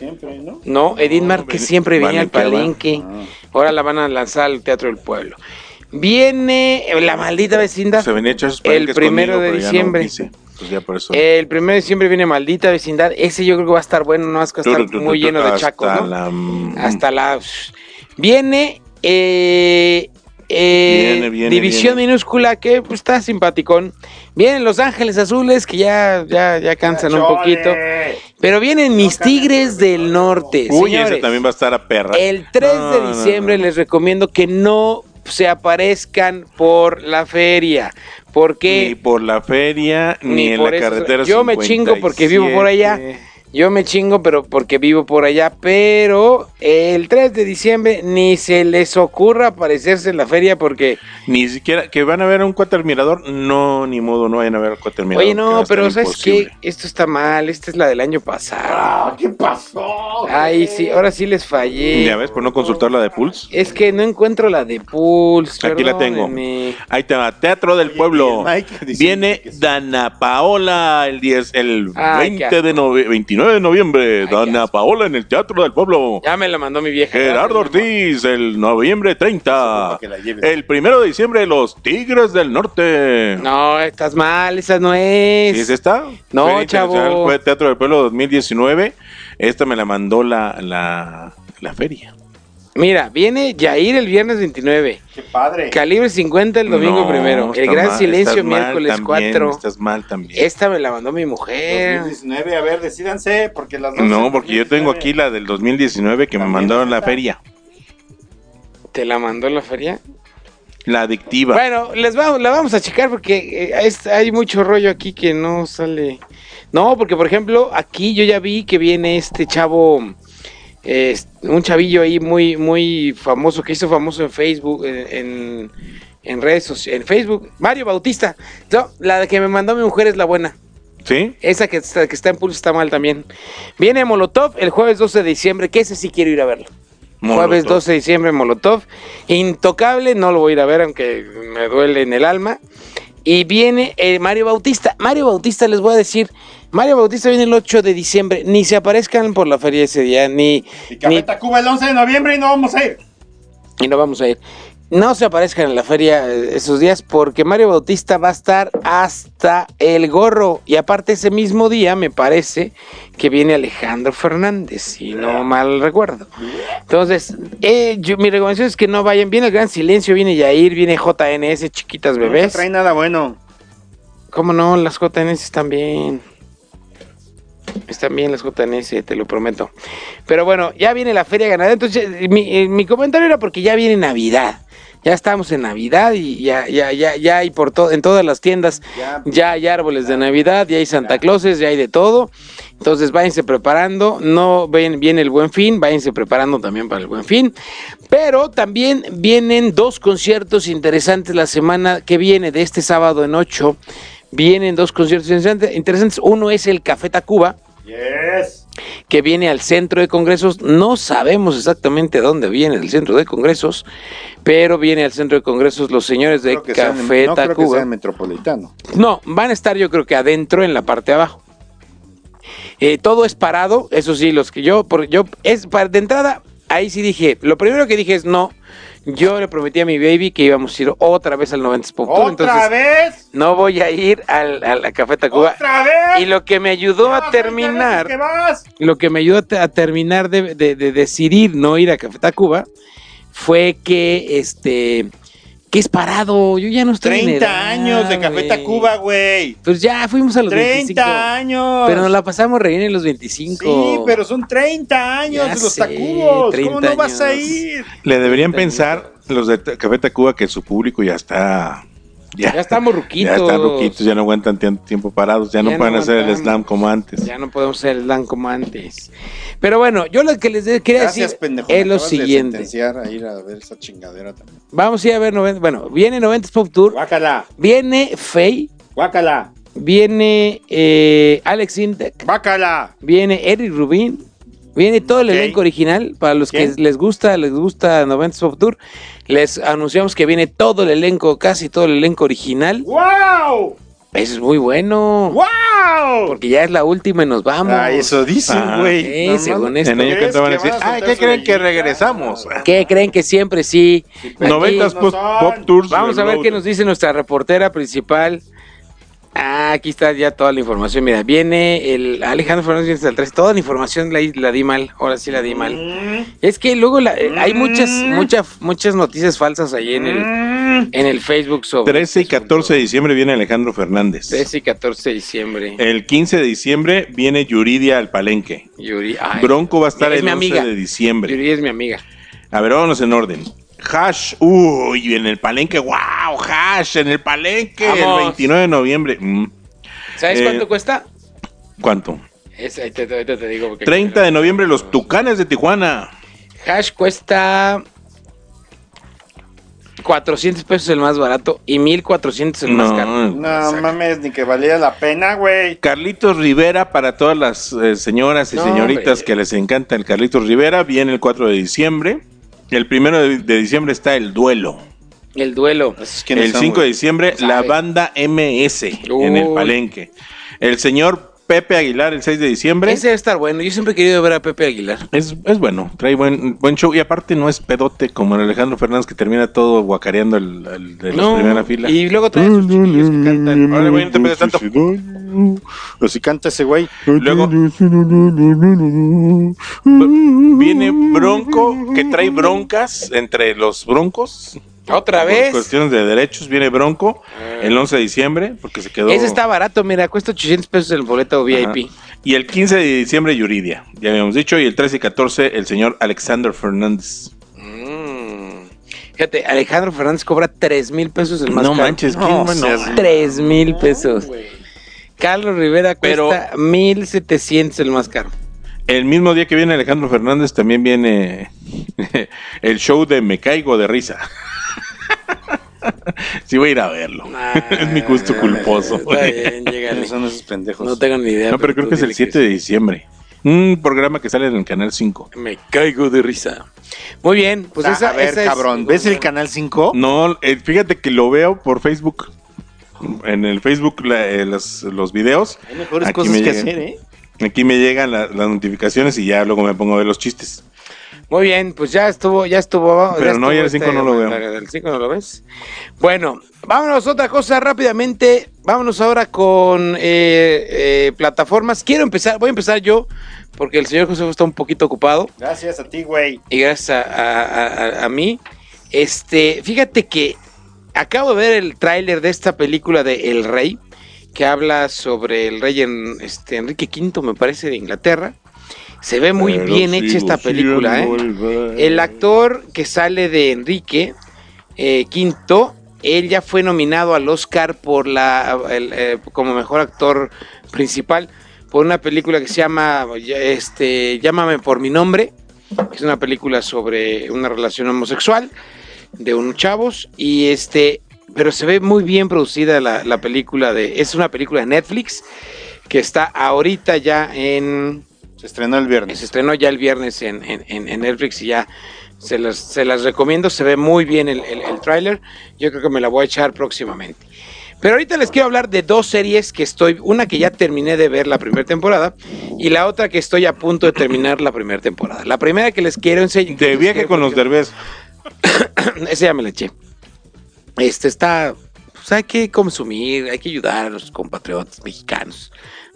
C: siempre, ¿no?
B: No, Edith Márquez siempre viene al Palenque. Ah. Ahora la van a lanzar al Teatro del Pueblo. Viene la maldita vecindad.
A: Se venía
B: el primero de diciembre.
A: Pues
B: el primero de diciembre viene maldita vecindad. Ese yo creo que va a estar bueno, no va a estar muy lleno de chacos, ¿no? Hasta la. Viene eh, eh, división minúscula que pues, está simpaticón. Vienen Los Ángeles Azules que ya, ya, ya cansan un poquito. Pero vienen mis Tigres del Norte.
A: Uy, ese también va a estar a perra.
B: El 3 de diciembre les recomiendo que no se aparezcan por la feria. Porque
A: ni por la feria ni, en la carretera
B: Yo me chingo porque vivo por allá. Yo me chingo, pero porque vivo por allá. Pero el 3 de diciembre ni se les ocurra aparecerse en la feria porque.
A: Ni siquiera que van a ver un cuatermirador. No, ni modo, no vayan a ver un cuatermirador.
B: Oye, no, pero ¿sabes qué? Esto está mal. Esta es la del año pasado.
C: Ah, ¿Qué pasó?
B: Ay, sí, ahora sí les fallé.
A: Ya ves, por no consultar la de Pulse.
B: Es que no encuentro la de Pulse.
A: Aquí la tengo. Ahí te va, Teatro del Pueblo. Viene Dana Paola el 10, el 20 de noviembre, 29 de noviembre. Dana Paola en el Teatro del Pueblo.
B: Ya me la mandó mi vieja.
A: Gerardo Ortiz, el noviembre 30. El primero de diciembre, Los Tigres del Norte.
B: No, estás mal, esa no es.
A: ¿Sí es esta?
B: No, chavo.
A: Fue Teatro del Pueblo 2019. Esta me la mandó la, la, la feria.
B: Mira, viene Yair el viernes 29.
C: Qué padre.
B: Calibre 50 el domingo primero. El Gran Silencio miércoles 4.
A: Estás mal también.
B: Esta me la mandó mi mujer.
C: 2019, a ver, decídanse, porque las dos
A: No, porque yo tengo aquí la del 2019 que me mandaron la feria.
B: ¿Te la mandó la feria?
A: La adictiva.
B: Bueno, les vamos, la vamos a checar porque eh, hay mucho rollo aquí que no sale. No, porque por ejemplo, aquí yo ya vi que viene este chavo un chavillo ahí muy, muy famoso, que hizo famoso en Facebook, en, redes sociales, en Facebook, Mario Bautista. No, la que me mandó mi mujer es la buena.
A: ¿Sí?
B: Esa que está, que está en pulso está mal también. Viene Molotov el jueves 12 de diciembre, que ese sí quiero ir a verlo. Jueves 12 de diciembre, Molotov. Intocable, no lo voy a ir a ver, aunque me duele en el alma. Y viene eh, Mario Bautista. Mario Bautista, les voy a decir, Mario Bautista viene el 8 de diciembre. Ni se aparezcan por la feria ese día, ni.
C: Y Café Tacuba el 11 de noviembre y no vamos a ir.
B: Y no vamos a ir. No se aparezcan en la feria eh, esos días porque Mario Bautista va a estar hasta el gorro. Y aparte ese mismo día me parece que viene Alejandro Fernández, si no mal recuerdo. Entonces, eh, mi recomendación es que no vayan. Viene el Gran Silencio, viene Yair, viene JNS, chiquitas bebés. No
C: trae nada bueno.
B: ¿Cómo no? Las JNS están bien. Están bien las JNS, te lo prometo. Pero bueno, ya viene la feria ganadera. Entonces, mi, eh, mi comentario era porque ya viene Navidad ya estamos en Navidad y ya, ya, ya, ya hay por todo, en todas las tiendas, ya, hay árboles de Navidad, ya hay Santa Clauses, ya hay de todo. Entonces váyanse preparando, no ven, viene el buen fin, váyanse preparando también para el buen fin. Pero también vienen dos conciertos interesantes la semana que viene, de este sábado en 8. Vienen dos conciertos interesantes. Uno es el Café Tacuba.
C: Yes
B: que viene al centro de congresos. No sabemos exactamente dónde viene el centro de congresos, pero viene al centro de congresos los señores de Café
C: no Creo que sea metropolitano.
B: No, van a estar yo creo que adentro en la parte de abajo. Eh, todo es parado, eso sí, los que yo, por, yo es de entrada, ahí sí dije, lo primero que dije es no, yo le prometí a mi baby que íbamos a ir otra vez al 90 Pop
C: Tour. ¿Otra vez?
B: No voy a ir al, a la Café Tacuba.
C: ¿Otra vez?
B: Y lo que me ayudó a terminar. Lo que me ayudó a, terminar de, decidir no ir a Café Tacuba fue que este ¿Qué es parado? Yo ya no estoy
C: 30 años de Café Tacuba, güey.
B: Pues ya fuimos a los
C: 30 años.
B: Pero nos la pasamos re bien en los 25.
C: Sí, pero son 30 años de los Tacubos. ¿Cómo no vas a ir?
A: Le deberían pensar los de Café Tacuba que su público ya está
B: ya, estamos ruquitos.
A: Ya están ruquitos, ya no aguantan tiempo parados, ya, no pueden hacer el slam como antes.
B: Ya no podemos hacer el slam como antes. Pero bueno, yo lo que les quería decir es lo siguiente.
C: a ir a ver esa chingadera también.
B: Vamos a ir a ver 90, bueno, viene 90 Pop Tour.
C: Guácala.
B: Viene Faye.
C: Guácala.
B: Viene eh, Alex Intec.
C: Guácala.
B: Viene Eric Rubin. Viene todo el elenco original. Para los que les gusta, les gusta 90 Pop Tour. Les anunciamos que viene todo el elenco, casi todo el elenco original.
C: ¡Wow!
B: Eso es muy bueno.
C: ¡Wow!
B: Porque ya es la última y nos vamos.
C: Ah, eso dicen, güey.
B: según esto.
A: En ello que van a decir, ah, ¿qué creen que regresamos?
B: ¿Qué creen que siempre sí?
A: 90 Pop Tours.
B: Vamos a ver qué nos dice nuestra reportera principal. Ah, aquí está ya toda la información. Mira, viene el Alejandro Fernández del 3. Toda la información la, la, di mal. Ahora sí la di mal. Mm. Es que luego eh, hay muchas, mm. muchas, muchas noticias falsas ahí en el, mm. en el Facebook sobre.
A: 13 y 14 de diciembre viene Alejandro Fernández.
B: 13 y 14 de diciembre.
A: El 15 de diciembre viene Yuridia al Palenque.
B: Yuri,
A: Bronco va a estar el 11 de diciembre.
B: Yuridia es mi amiga.
A: A ver, vámonos en orden. Hash, uy, en el palenque, wow, Hash, en el palenque, el 29 de noviembre. Mm.
B: ¿Sabes cuánto eh, cuesta?
A: ¿Cuánto?
B: Ese, ahorita, ahorita te digo. porque-
A: 30 de noviembre, los Tucanes de Tijuana.
B: Hash cuesta 400 pesos el más barato y 1400 el más caro.
A: No.
C: No mames, ni que valiera la pena, güey.
A: Carlitos Rivera para todas las eh, señoras y
B: No,
A: señoritas
B: hombre.
A: que les encanta el Carlitos Rivera. Viene el 4 de diciembre. El primero de, de diciembre está el duelo.
B: El duelo.
A: El
C: son,
A: 5 de diciembre,
B: Sabe.
A: la banda MS en el. Palenque. El señor Pepe Aguilar el 6 de diciembre.
B: Ese debe estar bueno. Yo siempre he querido ver a Pepe Aguilar.
A: Es, es bueno, trae buen, buen show. Y aparte no es pedote como el Alejandro Fernández que termina todo guacareando el, el de la primera fila.
B: Y luego trae sus chiquillos que cantan.
A: Güey, no te tanto.
C: Pues si canta ese güey.
A: Luego viene Bronco, que trae broncas entre los broncos.
B: Otra
A: Por
B: vez.
A: cuestiones de derechos, viene Bronco el 11 de diciembre, porque se quedó.
B: Ese está barato, mira, cuesta 800 pesos el boleto VIP.
A: Ajá. Y el 15 de diciembre, Yuridia, ya habíamos dicho. Y el 13 y 14, el señor Alexander Fernández.
B: Mm. Fíjate, Alejandro Fernández cobra 3 mil pesos el más
A: no
B: caro.
A: manches, ¿quién
C: No,
A: bueno?
C: seas-
B: 3 mil pesos. Carlos Rivera
A: Pero-
B: cuesta 1700 el más caro.
A: El mismo día que viene Alejandro Fernández, también viene el show de Me Caigo de Risa. sí, voy a ir a verlo. es mi gusto culposo.
B: Está bien, llégale.
C: ¿Quiénes son esos pendejos?
B: No tengo ni idea.
A: No, pero creo que es el
B: dile
A: 7 de diciembre. Un programa que sale en el canal 5.
B: Me caigo de risa. Muy bien, pues
C: Ah,
B: esa,
C: a ver,
B: esa es-
C: cabrón, ¿ves el canal 5?
A: No, eh, fíjate que lo veo por Facebook. En el Facebook la- eh, los, los videos.
C: Hay mejores
A: Aquí
C: cosas
A: me
C: que
A: llegan.
C: hacer, ¿eh?
A: Aquí me llegan la- las notificaciones y ya luego me pongo a ver los chistes.
B: Muy bien, pues ya estuvo, ya estuvo.
A: Pero no,
B: estuvo
A: ya el cinco no lo veo.
B: ¿El 5 no lo ves? Bueno, vámonos a otra cosa rápidamente. Vámonos ahora con eh, eh, plataformas. Quiero empezar, voy a empezar yo, porque el señor José está un poquito ocupado.
C: Gracias a ti, güey.
B: y gracias a, a- a- a mí. Este, fíjate que acabo de ver el tráiler de esta película de El Rey, que habla sobre el rey en, este, Enrique V, me parece, de Inglaterra. Se ve muy
A: Pero
B: bien hecha esta película. ¿eh?
A: el
B: actor que sale de Enrique eh, V, él ya fue nominado al Oscar por la, el, eh, como mejor actor principal por una película que se llama este, Llámame por mi nombre, que es una película sobre una relación homosexual de unos chavos y este, pero se ve muy bien producida la, la película de, es una película de Netflix que está ahorita ya en
C: Se estrenó el viernes.
B: se estrenó ya el viernes en, en- Netflix y ya se las, se las recomiendo. Se ve muy bien el, el, el tráiler. Yo creo que me la voy a echar próximamente. Pero ahorita les quiero hablar de dos series que estoy, una que ya terminé de ver la primera temporada y la otra que estoy a punto de terminar la primera temporada. La primera que les quiero enseñar.
A: De viaje con los derbés.
B: Esa ya me la eché. Este está. Pues hay que consumir, hay que ayudar a los compatriotas mexicanos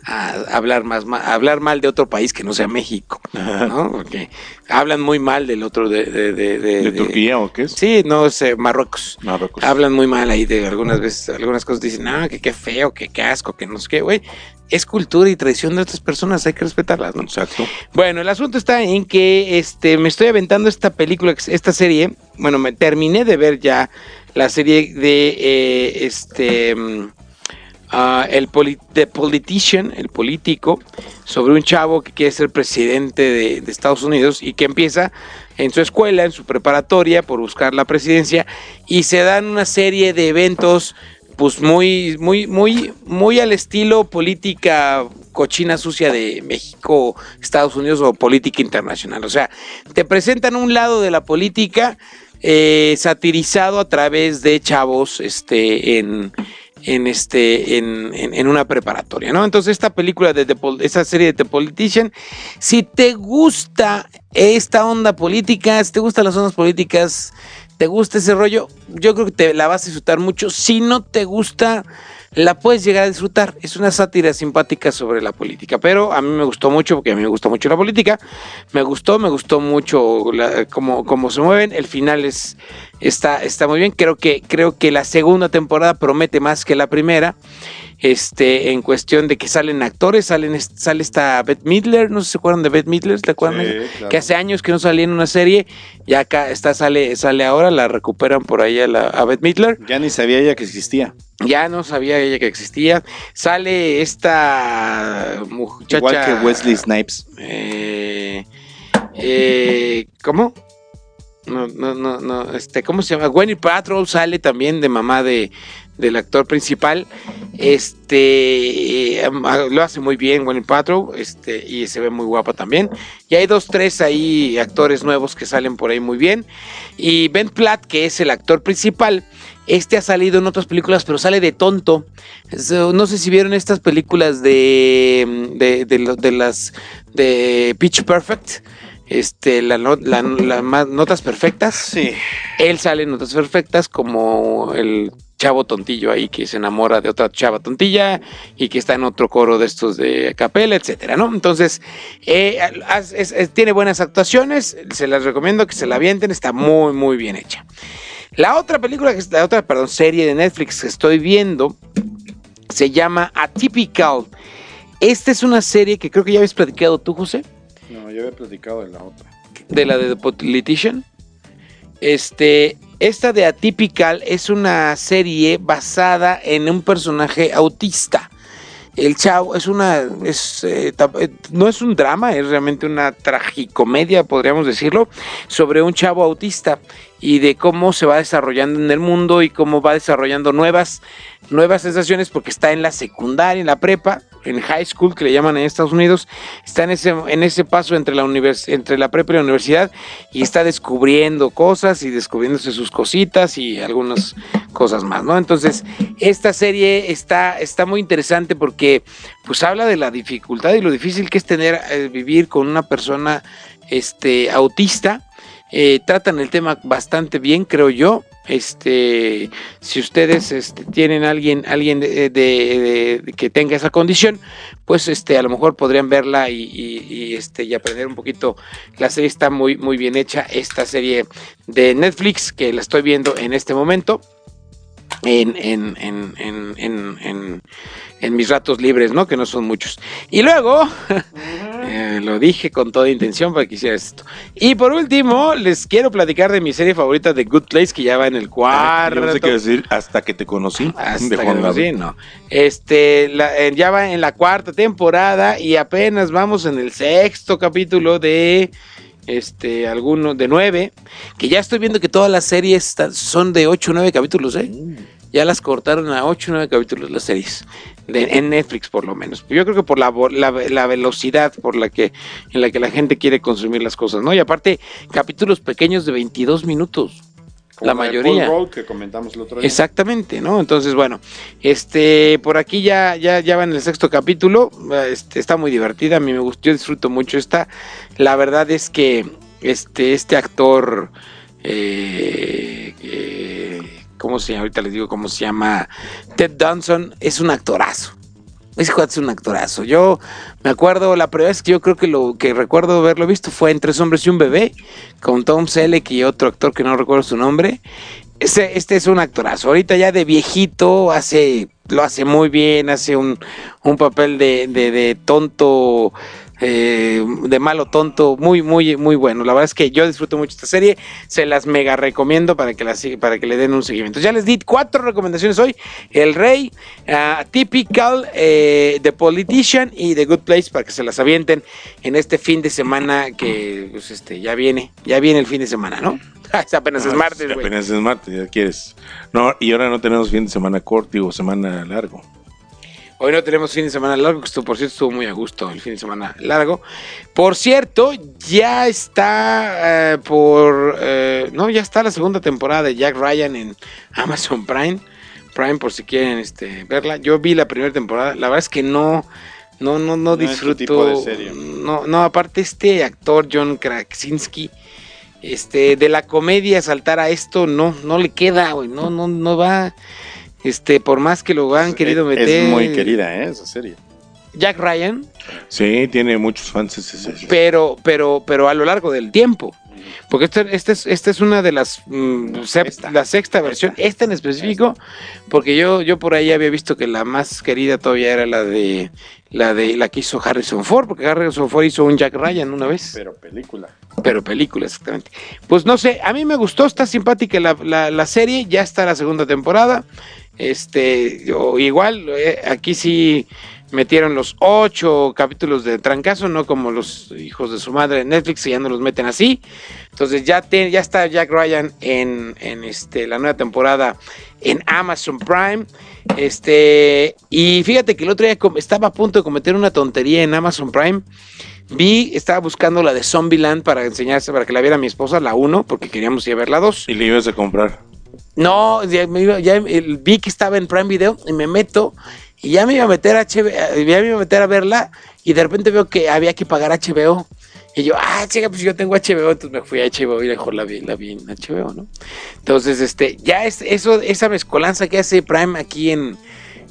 B: a hablar más a hablar mal de otro país que no sea México, ¿no? Porque hablan muy mal del otro de, de, de- de-
A: ¿De
B: de-
A: Turquía o qué es?
B: Sí, no sé, Marruecos.
A: Marruecos.
B: Hablan muy mal ahí de algunas veces, algunas cosas dicen, no, que qué feo, que qué asco, que no sé qué, güey. Es cultura y tradición de otras personas, hay que respetarlas, ¿no?
A: Exacto.
B: Bueno, el asunto está en que este, me estoy aventando esta película, esta serie. Bueno, me terminé de ver ya la serie de eh, este el The Politician, el político, sobre un chavo que quiere ser presidente de, de Estados Unidos y que empieza en su escuela, en su preparatoria, por buscar la presidencia, y se dan una serie de eventos pues muy, muy, muy, muy al estilo política cochina sucia de México, Estados Unidos o política internacional. O sea, te presentan un lado de la política eh, satirizado a través de chavos, este, en, en este, en, en- una preparatoria, ¿no? Entonces esta película de The esa serie de The Politician, si te gusta esta onda política, si te gustan las ondas políticas, te gusta ese rollo, yo creo que te la vas a disfrutar mucho. Si no te gusta, la puedes llegar a disfrutar. Es una sátira simpática sobre la política, pero a mí me gustó mucho, porque a mí me gustó mucho la política. Me gustó, me gustó mucho cómo se mueven. El final es, está, está muy bien. Creo que, creo que la segunda temporada promete más que la primera. Este, en cuestión de que salen actores, salen, sale esta Beth Midler, no sé si se acuerdan de Beth Midler, ¿te acuerdan? Que hace años que no salía en una serie, ya acá está, sale, sale ahora, la recuperan por ahí a, la, a Beth Midler.
C: Ya ni sabía ella que existía.
B: Ya no sabía ella que existía. Sale esta muchacha.
C: Igual que Wesley Snipes.
B: Eh, eh, ¿Cómo? No, no, no, no. Este, ¿Cómo se llama? Gwenny Patrol sale también de mamá de, del actor principal. Este lo hace muy bien Gwenny Patrol, este, y se ve muy guapa también. Y hay dos, tres ahí actores nuevos que salen por ahí muy bien. Y Ben Platt, que es el actor principal, este ha salido en otras películas, pero sale de tonto. No sé si vieron estas películas de, de, de, las de Pitch Perfect. Este, la, notas perfectas.
C: Sí.
B: Él sale en notas perfectas como el chavo tontillo ahí que se enamora de otra chava tontilla y que está en otro coro de estos de capela, etcétera, ¿no? Entonces, eh, tiene buenas actuaciones, se las recomiendo que se la avienten, está muy, muy bien hecha. La otra película, la otra, perdón, serie de Netflix que estoy viendo se llama Atypical. Esta es una serie que creo que ya habéis platicado tú, José.
C: No, yo había platicado de la otra.
B: De la de The Politician. Este, esta de Atypical es una serie basada en un personaje autista. El chavo es una, es, eh, eh, no es un drama, es realmente una tragicomedia, podríamos decirlo, sobre un chavo autista y de cómo se va desarrollando en el mundo y cómo va desarrollando nuevas, nuevas sensaciones porque está en la secundaria, en la prepa, en high school que le llaman en Estados Unidos, está en ese, en ese paso entre la, univers entre la prepa y la universidad y está descubriendo cosas y descubriéndose sus cositas y algunas cosas más, ¿no? Entonces, esta serie está, está muy interesante porque pues habla de la dificultad y lo difícil que es tener, eh, vivir con una persona este, autista eh, tratan el tema bastante bien, creo yo. Este, si ustedes este, tienen alguien, alguien de, que tenga esa condición, pues este, a lo mejor podrían verla y, este, y aprender un poquito. La serie está muy, muy bien hecha. Esta serie de Netflix que la estoy viendo en este momento. En, en, en, en, mis ratos libres, ¿no? Que no son muchos. Y luego, eh, lo dije con toda intención para que hiciera esto. Y por último, les quiero platicar de mi serie favorita de Good Place, que ya va en el cuarto.
A: No sé qué decir, hasta que te conocí.
B: Hasta que te conocí, no. Este, eh, ya va en la cuarta temporada y apenas vamos en el sexto capítulo de este, algunos de nueve, que ya estoy viendo que todas las series son de ocho o nueve capítulos, ¿eh? Mm. Ya las cortaron a ocho o nueve capítulos las series en Netflix por lo menos. Yo creo que por la, la, velocidad por la que en la que la gente quiere consumir las cosas, ¿no? Y aparte capítulos pequeños de 22 minutos. la mayoría.
C: que comentamos el otro día.
B: Exactamente, ¿no? Entonces, bueno, este, por aquí ya, ya, ya va en el sexto capítulo. Este, está muy divertida, a mí me gustó, yo disfruto mucho esta. La verdad es que este, este actor eh, ¿cómo se llama? Ahorita les digo cómo se llama. Ted Danson es un actorazo. Ese juez es un actorazo. Yo me acuerdo, la primera vez que yo creo que lo que recuerdo haberlo visto fue en Tres Hombres y un Bebé, con Tom Selleck y otro actor que no recuerdo su nombre. Este, este es un actorazo. Ahorita ya de viejito hace, lo hace muy bien, hace un, un papel de, de tonto eh, de malo tonto, muy, muy, muy bueno. La verdad es que yo disfruto mucho esta serie, se las mega recomiendo para que, la, para que le den un seguimiento. Ya les di cuatro recomendaciones hoy: El Rey, uh, Typical, eh, The Politician y The Good Place para que se las avienten en este fin de semana que pues, este, ya viene, ya viene el fin de semana, ¿no? apenas es ah, martes,
A: Apenas es martes, ya quieres. No, y ahora no tenemos fin de semana corto, digo, semana largo.
B: Hoy no tenemos fin de semana largo, que por cierto estuvo muy a gusto el fin de semana largo. Por cierto, ya está eh, por... Eh, no, ya está la segunda temporada de Jack Ryan en Amazon Prime. Prime por si quieren este, verla. Yo vi la primera temporada. La verdad es que no... No, no, no, disfruto. No, no, aparte este actor John Krasinski, este, de la comedia saltar a esto, no, no le queda, güey, no, no, no va. Este, por más que lo han querido meter.
C: Es muy querida, ¿eh? esa serie.
B: Jack Ryan.
A: Sí, tiene muchos fans ese
B: Pero, pero, pero a lo largo del tiempo. Porque esta, es, es una de las, mm, sep- la sexta versión, esta en específico, porque yo, yo por ahí había visto que la más querida todavía era la de la de la que hizo Harrison Ford, porque Harrison Ford hizo un Jack Ryan una vez.
C: Pero película.
B: Pero película, exactamente. Pues no sé, a mí me gustó, está simpática la, la, la serie, ya está la segunda temporada. Este, yo, igual, eh, aquí sí metieron los ocho capítulos de trancazo, no como los hijos de su madre de Netflix, que ya no los meten así. Entonces ya, te- ya está Jack Ryan en, en este, la nueva temporada en Amazon Prime. Este, y fíjate que el otro día estaba a punto de cometer una tontería en Amazon Prime. Vi, estaba buscando la de Zombieland para enseñarse, para que la viera mi esposa, la 1, porque queríamos ir a ver la 2.
A: Y le ibas a comprar.
B: No, ya, me iba- ya, el- vi que estaba en Prime Video y me meto y ya me iba a meter a HBO, ya me iba a meter a verla y de repente veo que había que pagar HBO. Y yo, ah, chica, pues yo tengo HBO, entonces me fui a HBO y mejor la vi, la vi en HBO, ¿no? Entonces, este, ya es eso, esa mezcolanza que hace Prime aquí en,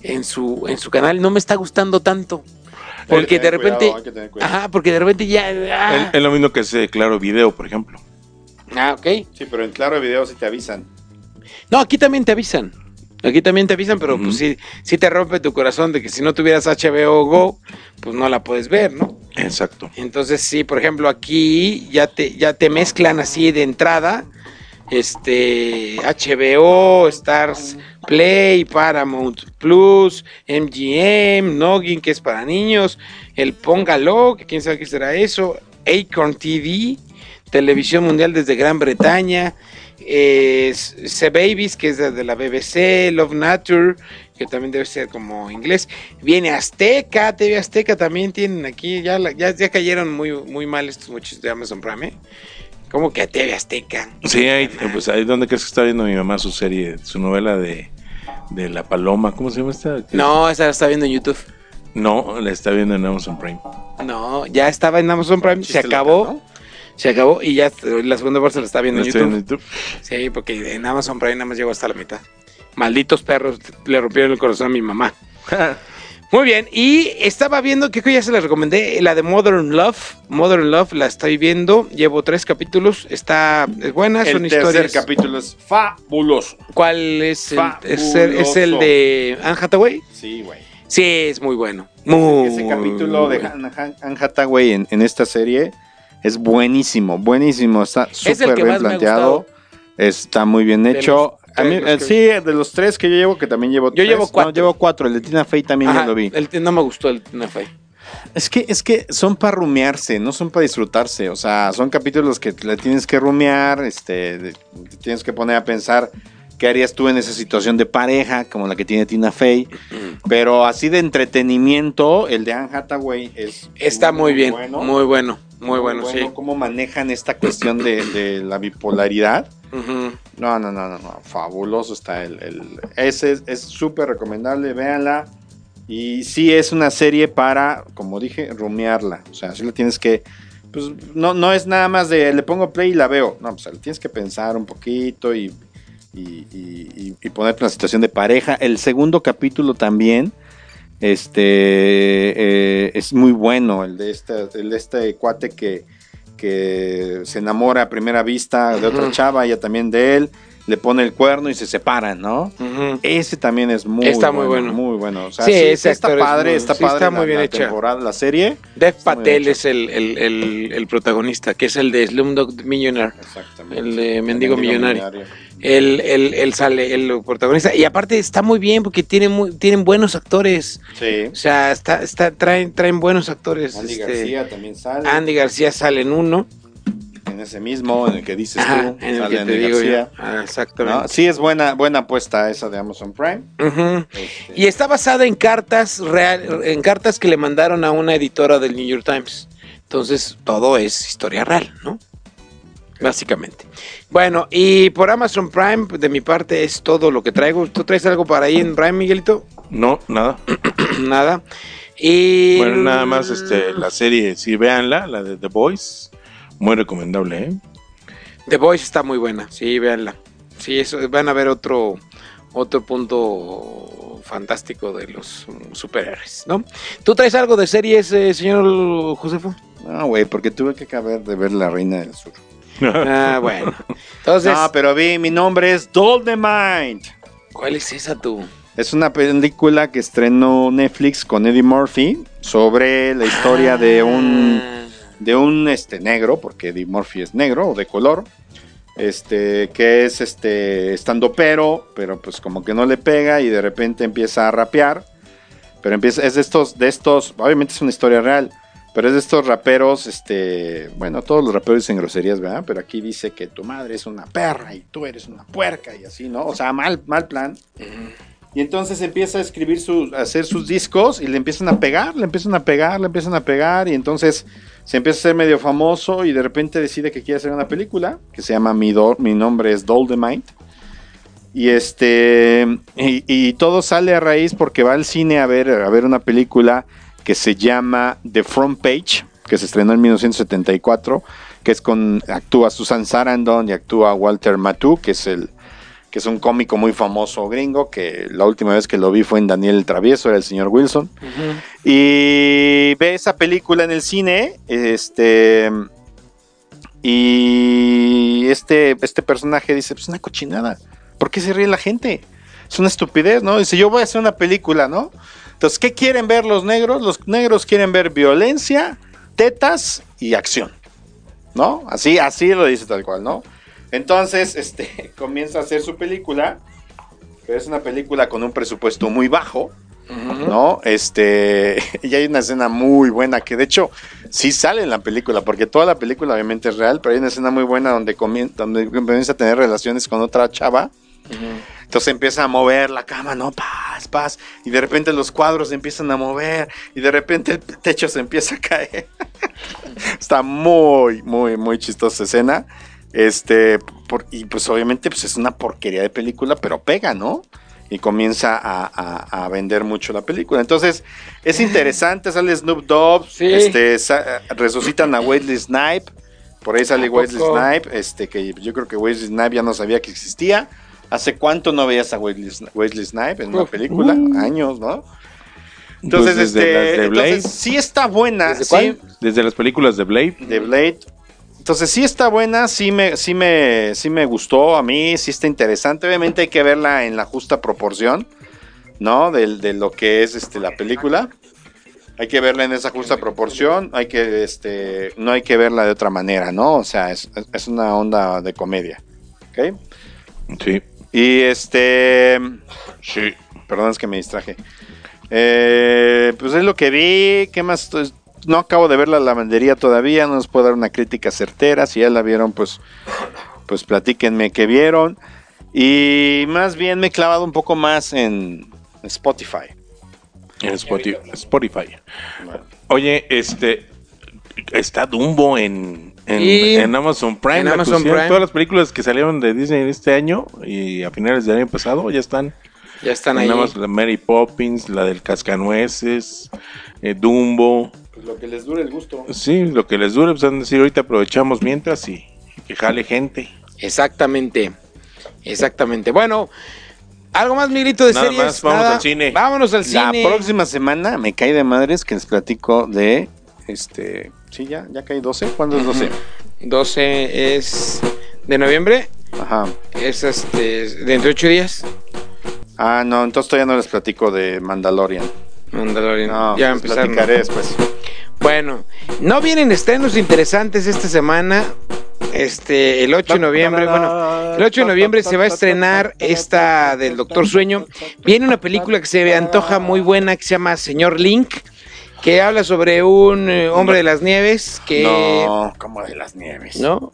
B: en su, en su canal no me está gustando tanto. Porque
C: que
B: de
C: tener
B: repente,
C: cuidado, hay que tener cuidado.
B: ajá, porque de repente ya, ah,
A: Es, es lo mismo que hace Claro Video, por ejemplo.
B: ah, ok.
C: Sí, pero en claro video sí te avisan.
B: No, aquí también te avisan. Aquí también te avisan, pero
A: Ujú.
B: pues sí, sí te rompe tu corazón de que si no tuvieras HBO Go, pues no la puedes ver, ¿no?
A: Exacto.
B: Entonces, sí, por ejemplo, aquí ya te, ya te mezclan así de entrada. Este HBO, Stars Play, Paramount Plus, MGM, Noggin, que es para niños, el Póngalo, que quién sabe qué será eso, Acorn TV, Televisión Mundial desde Gran Bretaña, eh, C Babies, que es de la BBC, Love Nature, que también debe ser como inglés. Viene Azteca, TV Azteca también tienen aquí, ya, la- ya, ya cayeron muy, muy mal estos muchachos de Amazon Prime. ¿eh? ¿Cómo que a TV Azteca?
A: Sí, ahí, pues ahí donde crees que está viendo mi mamá su serie, su novela de, de La Paloma. ¿Cómo se llama esta? ¿Qué-
B: No, esa la está viendo en YouTube.
A: No, la está viendo en Amazon Prime.
B: No, ya estaba en Amazon Prime, se acabó, se acabó y ya la segunda parte la está viendo
A: ¿La
B: en YouTube.
A: viendo en YouTube?
B: Sí, porque en Amazon Prime nada más llegó hasta la mitad. Malditos perros, le rompieron el corazón a mi mamá. Muy bien, y estaba viendo, que ya se la recomendé, la de Modern Love. Modern Love la estoy viendo, llevo tres capítulos, está, es buena, son
C: El tercer
B: historias.
C: capítulo es fabuloso.
B: ¿Cuál es el, es el, es el
C: Fabuloso.
B: de Anne Hathaway?
C: Sí, güey.
B: Sí, es muy bueno. Muy
C: Ese capítulo de
B: bueno.
C: Anne Hathaway en, en esta serie es buenísimo, buenísimo. Está súper bien planteado. Está muy bien
B: De
C: hecho.
B: los
C: A mí,
B: tres, los
C: eh, sí, de los tres que yo llevo, que también llevo
B: Yo
C: tres.
B: llevo cuatro.
C: No, llevo cuatro. El de Tina Fey también
B: Ajá,
C: ya lo vi.
B: el- no me gustó el Tina Fey.
C: Es que, es que son para rumearse, no son para disfrutarse. O sea, son capítulos que le tienes que rumear, este, de- te tienes que poner a pensar qué harías tú en esa situación de pareja, como la que tiene Tina Fey. Pero así de entretenimiento, el de Anne Hathaway es
B: Está muy bien,
C: bueno.
B: muy bueno, muy bueno, sí.
C: Cómo manejan esta cuestión de, de la bipolaridad. No, no, no, no, no, fabuloso está el, el- ese es- súper recomendable, véanla. Y sí es una serie para, como dije, rumearla. O sea, sí la tienes que, pues no, no es nada más de le pongo play y la veo. No, pues le tienes que pensar un poquito y, y, y- y- ponerte en una situación de pareja. El segundo capítulo también, este, eh, es muy bueno, el de este, el de este cuate que, que se enamora a primera vista de otra chava, ella también de él, le pone el cuerno y se separan, ¿no? Ese también es muy
B: Está muy bueno.
C: Muy bueno. O sea,
B: Sí,
C: sí,
B: ese
C: está padre,
B: muy-
C: está
B: sí,
C: padre
B: está
C: la-
B: muy bien
C: la
B: hecha.
C: temporada, la serie.
B: Dev Patel es el, el, el, el protagonista, que es el de Slumdog Millionaire.
C: Exactamente.
B: El de Mendigo Millonario. Él, él, él sale, el protagonista. Y aparte está muy bien porque tiene muy, tienen buenos actores.
C: Sí.
B: O sea, está, está, traen, traen buenos actores.
C: Andy
B: este,
C: García también sale.
B: Andy García sale en uno.
C: Ese mismo, en el que dices
B: Ajá,
C: tú,
B: en el que te digo yo. Ah,
C: ¿no?
B: exactamente.
C: Sí, es buena, buena apuesta esa de Amazon Prime. Este,
B: Y está basada en cartas real, en cartas que le mandaron a una editora del New York Times. Entonces, todo es historia real, ¿no? Básicamente. Bueno, y por Amazon Prime, de mi parte, es todo lo que traigo. ¿Tú traes algo para ahí en Prime, Miguelito?
A: No, nada.
B: Nada. Y.
A: Bueno, nada más este, la serie, sí, véanla, la de The Boys. Muy recomendable, ¿eh?
B: The Voice está muy buena, sí, véanla. Sí, eso, van a ver otro, otro punto fantástico de los superhéroes, ¿no? ¿Tú traes algo de series, eh, señor Josefo?
C: No, güey, porque tuve que acabar de ver La Reina del Sur.
B: Ah, bueno. Entonces,
C: No, pero vi, mi nombre es Mind.
B: ¿cuál es esa tú?
C: Es una película que estrenó Netflix con Eddie Murphy sobre la historia de un
B: Ah,
C: de un este negro, porque Eddie Murphy es negro o de color, este que es este estando pero, pero pues como que no le pega y de repente empieza a rapear, pero empieza es de estos de estos, obviamente es una historia real, pero es de estos raperos, este, bueno, todos los raperos dicen groserías, ¿verdad? Pero aquí dice que tu madre es una perra y tú eres una puerca y así, ¿no? O sea, mal mal plan. Y entonces empieza a escribir sus, a hacer sus discos y le empiezan a pegar, le empiezan a pegar, le empiezan a pegar y entonces se empieza a ser medio famoso y de repente decide que quiere hacer una película que se llama Mi, Do- Mi nombre es Doldemite. Y este y, y todo sale a raíz porque va al cine a ver, a ver una película que se llama The Front Page, que se estrenó en 1974, que es con actúa Susan Sarandon y actúa Walter Matthau, que es el que es un cómico muy famoso gringo, que la última vez que lo vi fue en Daniel el Travieso, era el señor Wilson. Y ve esa película en el cine, este y este, este personaje dice, pues una cochinada, ¿por qué se ríe la gente? Es una estupidez, ¿no? Dice, yo voy a hacer una película, ¿no? Entonces, ¿qué quieren ver los negros? Los negros quieren ver violencia, tetas y acción, ¿no? Así, así lo dice tal cual, ¿no? Entonces, este, comienza a hacer su película, pero es una película con un presupuesto muy bajo, ¿no? Este, y hay una escena muy buena que de hecho sí sale en la película, porque toda la película obviamente es real, pero hay una escena muy buena donde, comien- donde comienza a tener relaciones con otra chava. Entonces empieza a mover la cama, ¿no? Paz, paz. Y de repente los cuadros se empiezan a mover. Y de repente el techo se empieza a caer. Está muy, muy, muy chistosa escena. Este, por- y pues obviamente pues es una porquería de película, pero pega, ¿no? Y comienza a, a- a vender mucho la película. Entonces, es interesante, sale Snoop Dogg,
B: Sí.
C: este, sa- resucitan a Wesley Snipe, por ahí sale
B: ¿A
C: Wesley? Snipe, este, que yo creo que Wesley Snipe ya no sabía que existía. ¿Hace cuánto no veías a Wesley, Wesley Snipe en una película? Años, ¿no? Entonces,
A: Pues desde
C: este,
A: las de Blade.
C: entonces sí está buena,
B: ¿Desde
C: sí?
A: Desde las películas de Blade.
C: de Blade. Entonces sí está buena, sí me, sí me, sí me gustó a mí, sí está interesante. Obviamente hay que verla en la justa proporción, ¿no? De, de lo que es este, la película. Hay que verla en esa justa proporción. Hay que, este, no hay que verla de otra manera, ¿no? O sea, es, es una onda de comedia, ¿ok?
A: Sí.
C: Y este,
A: Sí.
C: perdón, es que me distraje. Eh, pues es lo que vi. ¿Qué más? No acabo de ver la lavandería todavía. No les puedo dar una crítica certera. Si ya la vieron, pues, pues platíquenme qué vieron. Y más bien me he clavado un poco más en Spotify.
A: En Spotify. Spotify. Oye, este. Está Dumbo en, en, Amazon Prime.
B: en Amazon. Prime.
A: Todas las películas que salieron de Disney este año y a finales del año pasado ya están.
B: Ya están ahí.
A: La Mary Poppins, la del Cascanueces, eh, Dumbo.
C: Pues lo que les dure el gusto.
A: Sí, lo que les dure, pues han de decir ahorita aprovechamos mientras y, que jale gente.
B: Exactamente. Exactamente. Bueno, algo más, Miguelito, de
A: Nada
B: series.
A: más, vamos al cine.
B: Vámonos al
C: La
B: cine.
C: próxima semana me cae de madres que les platico de este. Sí, ya, ya cae 12. ¿Cuándo es 12?
B: 12 es de noviembre.
C: Ajá.
B: Es este, dentro de 8 días.
C: Ah, no, entonces todavía no les platico de Mandalorian.
B: Mandalorian.
C: No,
B: ya
C: les platicaré después.
B: Bueno, no vienen estrenos interesantes esta semana. Este, el 8 de noviembre, bueno, el 8 de noviembre se va a estrenar esta del Doctor Sueño. Viene una película que se me antoja muy buena que se llama Señor Link, que habla sobre un eh, hombre de las nieves que
C: No, como de las nieves.
B: ¿no?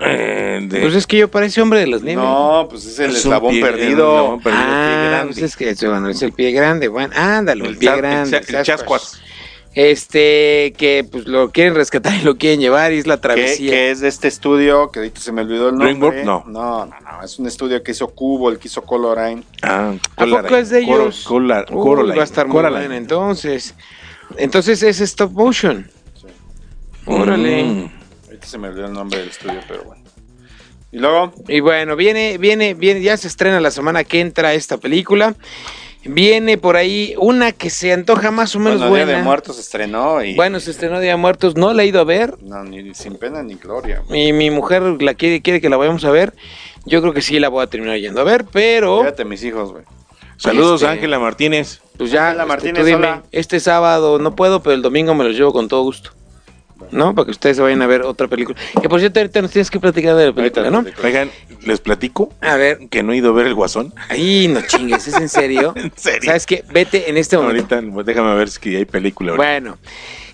A: Eh, de-
B: Pues es que yo parece hombre de las nieves.
C: No, pues es el
A: Es
C: eslabón
A: pie-
C: perdido.
A: el eslabón perdido, pie
B: Ah,
A: grande.
B: pues es que bueno, es el pie grande, bueno, ándalo, el,
A: El
B: pie grande.
A: el el chascuas.
B: Este, que pues lo quieren rescatar y lo quieren llevar y es la
C: Que,
B: travesía.
C: que es de este estudio, que ahorita se me olvidó el nombre.
A: DreamWorks, no.
C: No, no, no. Es un estudio que hizo Cubo, el que hizo Colorine.
A: Ah,
B: ¿A poco es de ellos? Uy,
A: Coraline,
B: va a estar muy buena entonces. Entonces es stop motion. Órale.
A: Mm.
C: Ahorita se me olvidó el nombre del estudio, pero bueno. Y luego,
B: Y bueno, viene, viene, viene, ya se estrena la semana que entra esta película. Viene por ahí una que se antoja más o menos
C: Bueno,
B: buena.
C: Día de Muertos se estrenó y...
B: Bueno, se estrenó Día de Muertos, no la he ido a ver.
C: No, ni sin pena ni gloria.
B: Y mi mujer la quiere, quiere que la vayamos a ver. Yo creo que sí la voy a terminar yendo a ver, pero
C: Fíjate mis hijos, güey.
A: Saludos,
B: Este-
A: Ángela Martínez.
B: pues ya,
C: Ángela
B: este,
C: Martínez,
B: tú dime,
C: hola.
B: este sábado no puedo, pero el domingo me los llevo con todo gusto. ¿No? Para que ustedes se vayan a ver otra película. Que por cierto, ahorita nos tienes que platicar de la película, ¿no?
A: Oigan, les platico
B: A ver,
A: que no he ido a ver el Guasón.
B: ahí no chingues, ¿es en serio?
A: ¿En serio?
B: ¿Sabes qué? Vete en este momento.
A: Ahorita, pues, déjame ver si hay película. ahorita.
B: Bueno,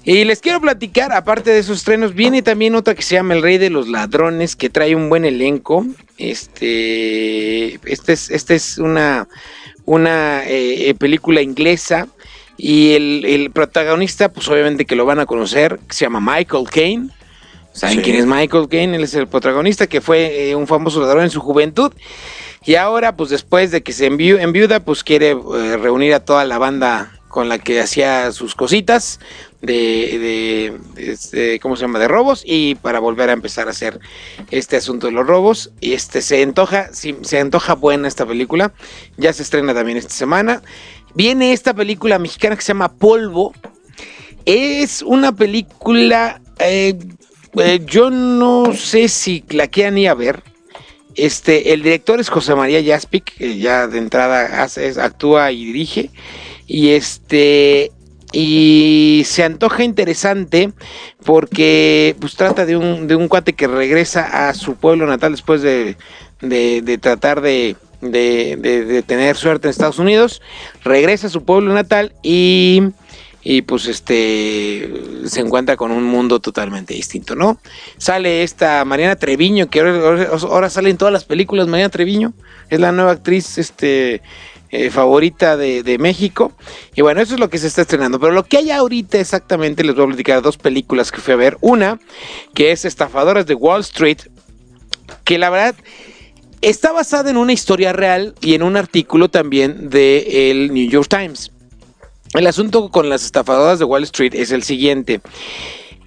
B: y les quiero platicar, aparte de esos estrenos, viene también otra que se llama El Rey de los Ladrones, que trae un buen elenco. Este, este es, este es una, una eh, eh, película inglesa. Y el, el protagonista, pues obviamente que lo van a conocer, se llama Michael Caine. ¿Saben
A: Sí.
B: quién es Michael Caine? Él es el protagonista que fue eh, un famoso ladrón en su juventud. Y ahora, pues después de que se enviu- enviuda, pues quiere eh, reunir a toda la banda con la que hacía sus cositas de, de, este, ¿cómo se llama? De robos y para volver a empezar a hacer este asunto de los robos. Y este se antoja, sí, se antoja buena esta película. Ya se estrena también esta semana. Viene esta película mexicana que se llama Polvo. Es una película, eh, eh, yo no sé si la quieran ir a ver. Este, el director es José María Jaspic, que ya de entrada hace, actúa y dirige. Y este. Y se antoja interesante porque pues trata de un, de un cuate que regresa a su pueblo natal después de, de- de tratar de, de- de- tener suerte en Estados Unidos. Regresa a su pueblo natal y, y pues este se encuentra con un mundo totalmente distinto, ¿no? Sale esta Mariana Treviño, que ahora, ahora- ahora sale en todas las películas, Mariana Treviño, es la nueva actriz este, eh, favorita de, de México. Y bueno, eso es lo que se está estrenando. Pero lo que hay ahorita exactamente, les voy a platicar dos películas que fui a ver. Una, que es Estafadoras de Wall Street, que la verdad está basada en una historia real y en un artículo también del New York Times. El asunto con las estafadoras de Wall Street es el siguiente.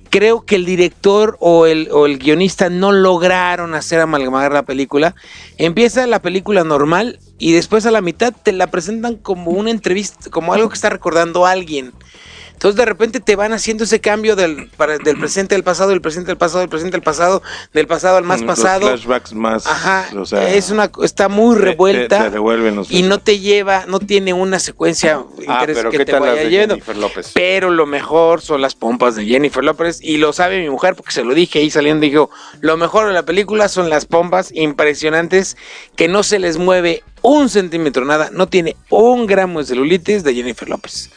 B: Creo que el director o el, o el guionista no lograron hacer amalgamar la película. Empieza la película normal y después a la mitad te la presentan como una entrevista, como algo que está recordando a alguien. Entonces de repente te van haciendo ese cambio del, para- del presente al pasado, del presente al pasado, del presente al pasado, del pasado al más
A: Los
B: pasado.
A: flashbacks más.
B: Ajá,
A: o sea,
B: es una, está muy
A: te- te-
B: revuelta
A: te revuelven los
B: y no te lleva, no tiene una secuencia
C: Ah, pero
B: que
C: ¿qué
B: te
C: tal
B: vaya
C: López?
B: Pero lo mejor son las pompas de Jennifer López y lo sabe mi mujer porque se lo dije ahí saliendo dijo, lo mejor de la película son las pompas impresionantes que no se les mueve un centímetro nada, no tiene un gramo de celulitis de Jennifer López.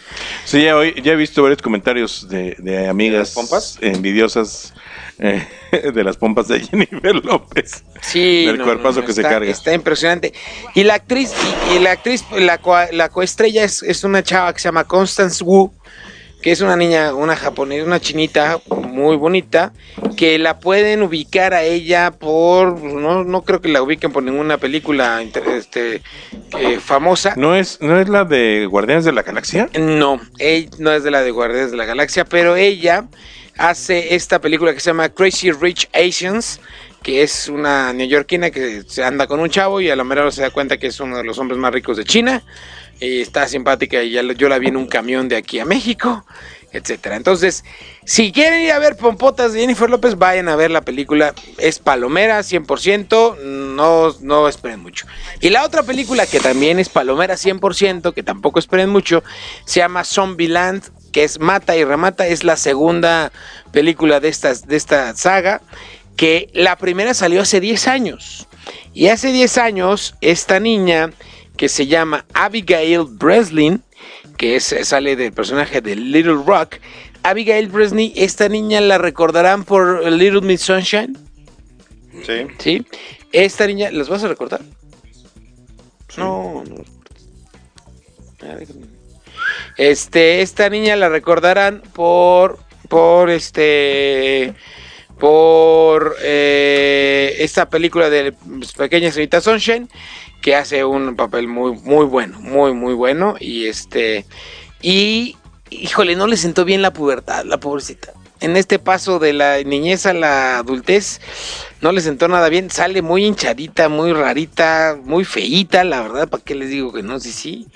A: Sí, ya, hoy, ya he visto varios comentarios de, de amigas
C: pompas?
A: envidiosas eh, de las pompas de Jennifer López.
B: Sí,
A: Del cuerpazo que se
B: está-
A: carga.
B: Está impresionante. Y la actriz, y, y la actriz, la, co- la coestrella es, es una chava que se llama Constance Wu, que es una niña, una japonesa, una chinita muy bonita, que la pueden ubicar a ella por, no, no creo que la ubiquen por ninguna película este, eh, famosa.
A: ¿No es, ¿No es la de Guardianes de la Galaxia?
B: No, ella no es de la de Guardianes de la Galaxia, pero ella hace esta película que se llama Crazy Rich Asians, que es una neoyorquina que se anda con un chavo y a la mera hora se da cuenta que es uno de los hombres más ricos de China. Y está simpática y ya yo la vi en un camión de aquí a México, etcétera. Entonces, si quieren ir a ver Pompotas de Jennifer López, vayan a ver la película. Es palomera 100%, no, no esperen mucho. Y la otra película que también es palomera 100%, que tampoco esperen mucho, se llama Zombieland, que es Mata y Remata, es la segunda película de, de esta saga, que la primera salió hace 10 años. Y hace 10 años, esta niña que se llama Abigail Breslin, que es, sale del personaje de Little Rock, Abigail Breslin, esta niña la recordarán por Little Miss Sunshine,
C: Sí.
B: ¿sí? Esta niña, ¿las vas a recordar? No, no. Ah. Este, esta niña la recordarán por, por este, por eh, esta película de Pequeña Señorita Sunshine, que hace un papel muy, muy bueno, muy, muy bueno, y este, y, híjole, no le sentó bien la pubertad, la pobrecita. En este paso de la niñez a la adultez, no le sentó nada bien. Sale muy hinchadita, muy rarita, muy feíta, la verdad. ¿Para qué les digo que no? Sí, sí.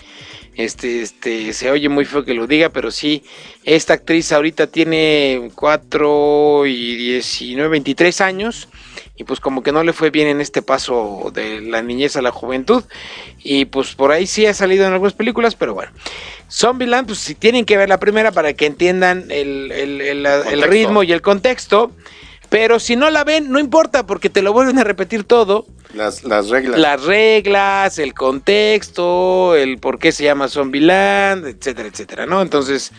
B: Este, este, se oye muy feo que lo diga, pero sí, esta actriz ahorita tiene 4 y 19, 23 años y pues como que no le fue bien en este paso de la niñez a la juventud y pues por ahí sí ha salido en algunas películas, pero bueno. Zombieland, pues si tienen que ver la primera para que entiendan el, el, el, el ritmo y el contexto. Pero si no la ven, no importa, porque te lo vuelven a repetir todo.
C: Las, las reglas.
B: Las reglas, el contexto, el por qué se llama Zombieland, etcétera, etcétera, ¿no? Entonces,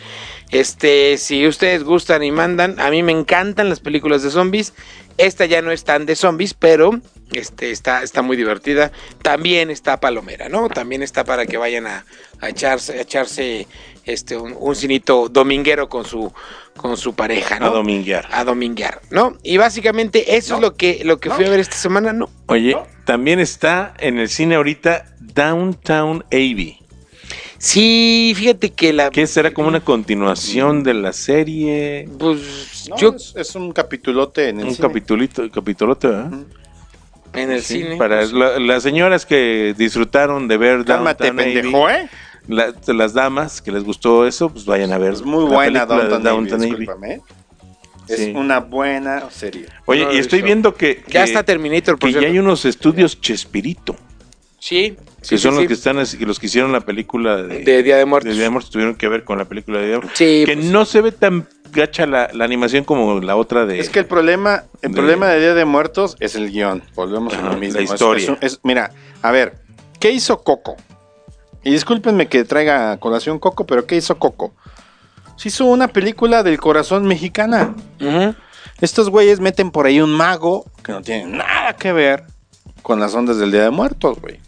B: este, si ustedes gustan y mandan, a mí me encantan las películas de zombies. Esta ya no es tan de zombies, pero este, está, está muy divertida. También está palomera, ¿no? También está para que vayan a, a echarse, a echarse este, un, un cinito dominguero con su, con su pareja, ¿no?
A: A dominguear.
B: A dominguear, ¿no? Y básicamente eso es lo que, lo que fui a ver esta semana, ¿no?
A: Oye, también está en el cine ahorita Downtown Abbey.
B: Sí, fíjate que la...
A: Que será como una continuación de la serie.
B: Pues
C: No,
B: yo
C: es, es un capitulote en el
A: Un
C: cine.
A: capitulito, capitulote, ¿verdad?
B: En el
A: Sí,
B: cine...
A: Para
B: pues,
A: la- las señoras que disfrutaron de ver
C: Cálmate, pendejo, ¿eh?
A: la- las damas que les gustó eso, pues vayan a ver.
C: Es muy buena Downton,
A: Downton Abbey.
C: ¿eh? Es
A: Sí.
C: una buena serie.
A: Oye,
B: No
A: y estoy
B: visto.
A: viendo que,
B: ya está Terminator, por
A: que ya
B: cierto.
A: hay unos estudios Chespirito,
B: Sí,
A: que
B: sí,
A: son
B: sí,
A: los
B: sí.
A: que están así- los que hicieron la película de,
B: De Día de Muertos.
A: de Día de Muertos, tuvieron que ver con la película de Día de Muertos.
B: Sí,
A: que
B: pues,
A: no se ve tan gacha la, la animación como la otra de
C: Es que el problema, el
A: de-
C: problema de Día de Muertos es el guion. Volvemos a lo mismo.
A: la historia.
C: es un- es- mira, a ver, ¿qué hizo Coco? Y discúlpenme que traiga colación Coco, pero ¿qué hizo Coco? Se hizo una película del corazón mexicana. Estos güeyes meten por ahí un mago que no tiene nada que ver con las ondas del Día de Muertos, güey.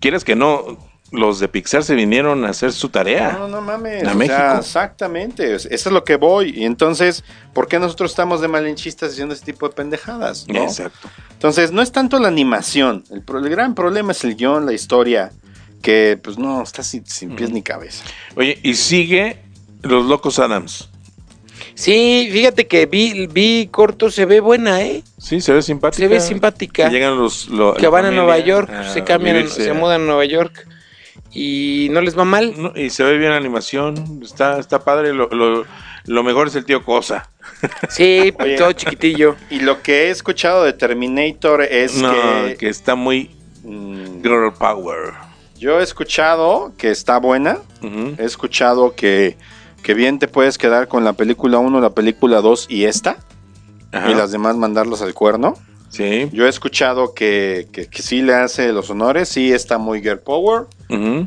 A: Quieres que no, los de Pixar se vinieron a hacer su tarea.
C: No, no mames.
A: A México.
C: sea, exactamente. Eso es lo que voy. Y entonces, ¿por qué nosotros estamos de malinchistas haciendo ese tipo de pendejadas? ¿no?
A: Exacto.
C: Entonces, no es tanto la animación. El, pro- el gran problema es el guion, la historia, que pues no, está sin, sin pies ni cabeza.
A: Oye, y sigue Los Locos Adams.
B: Sí, fíjate que vi, vi corto, se ve buena, ¿eh?
A: Sí, se ve simpática.
B: Se ve simpática.
A: Que llegan los. lo-
B: que van a Nueva York,
A: a
B: se cambian,
A: vivirse
B: se mudan a Nueva York y no les va mal.
A: No, y se ve bien la animación. Está, está padre. Lo, lo, lo mejor es el tío Cosa.
B: Sí,
C: Oye.
B: todo chiquitillo.
C: Y lo que he escuchado de Terminator es
A: no,
C: que,
A: que está muy
C: mm,
A: girl power.
C: yo he escuchado que está buena. He escuchado que, que bien te puedes quedar con la película 1, la película 2 y esta.
A: Ajá.
C: Y las demás mandarlos al cuerno.
A: Sí.
C: Yo he escuchado que, que, que sí le hace los honores, sí está muy girl power,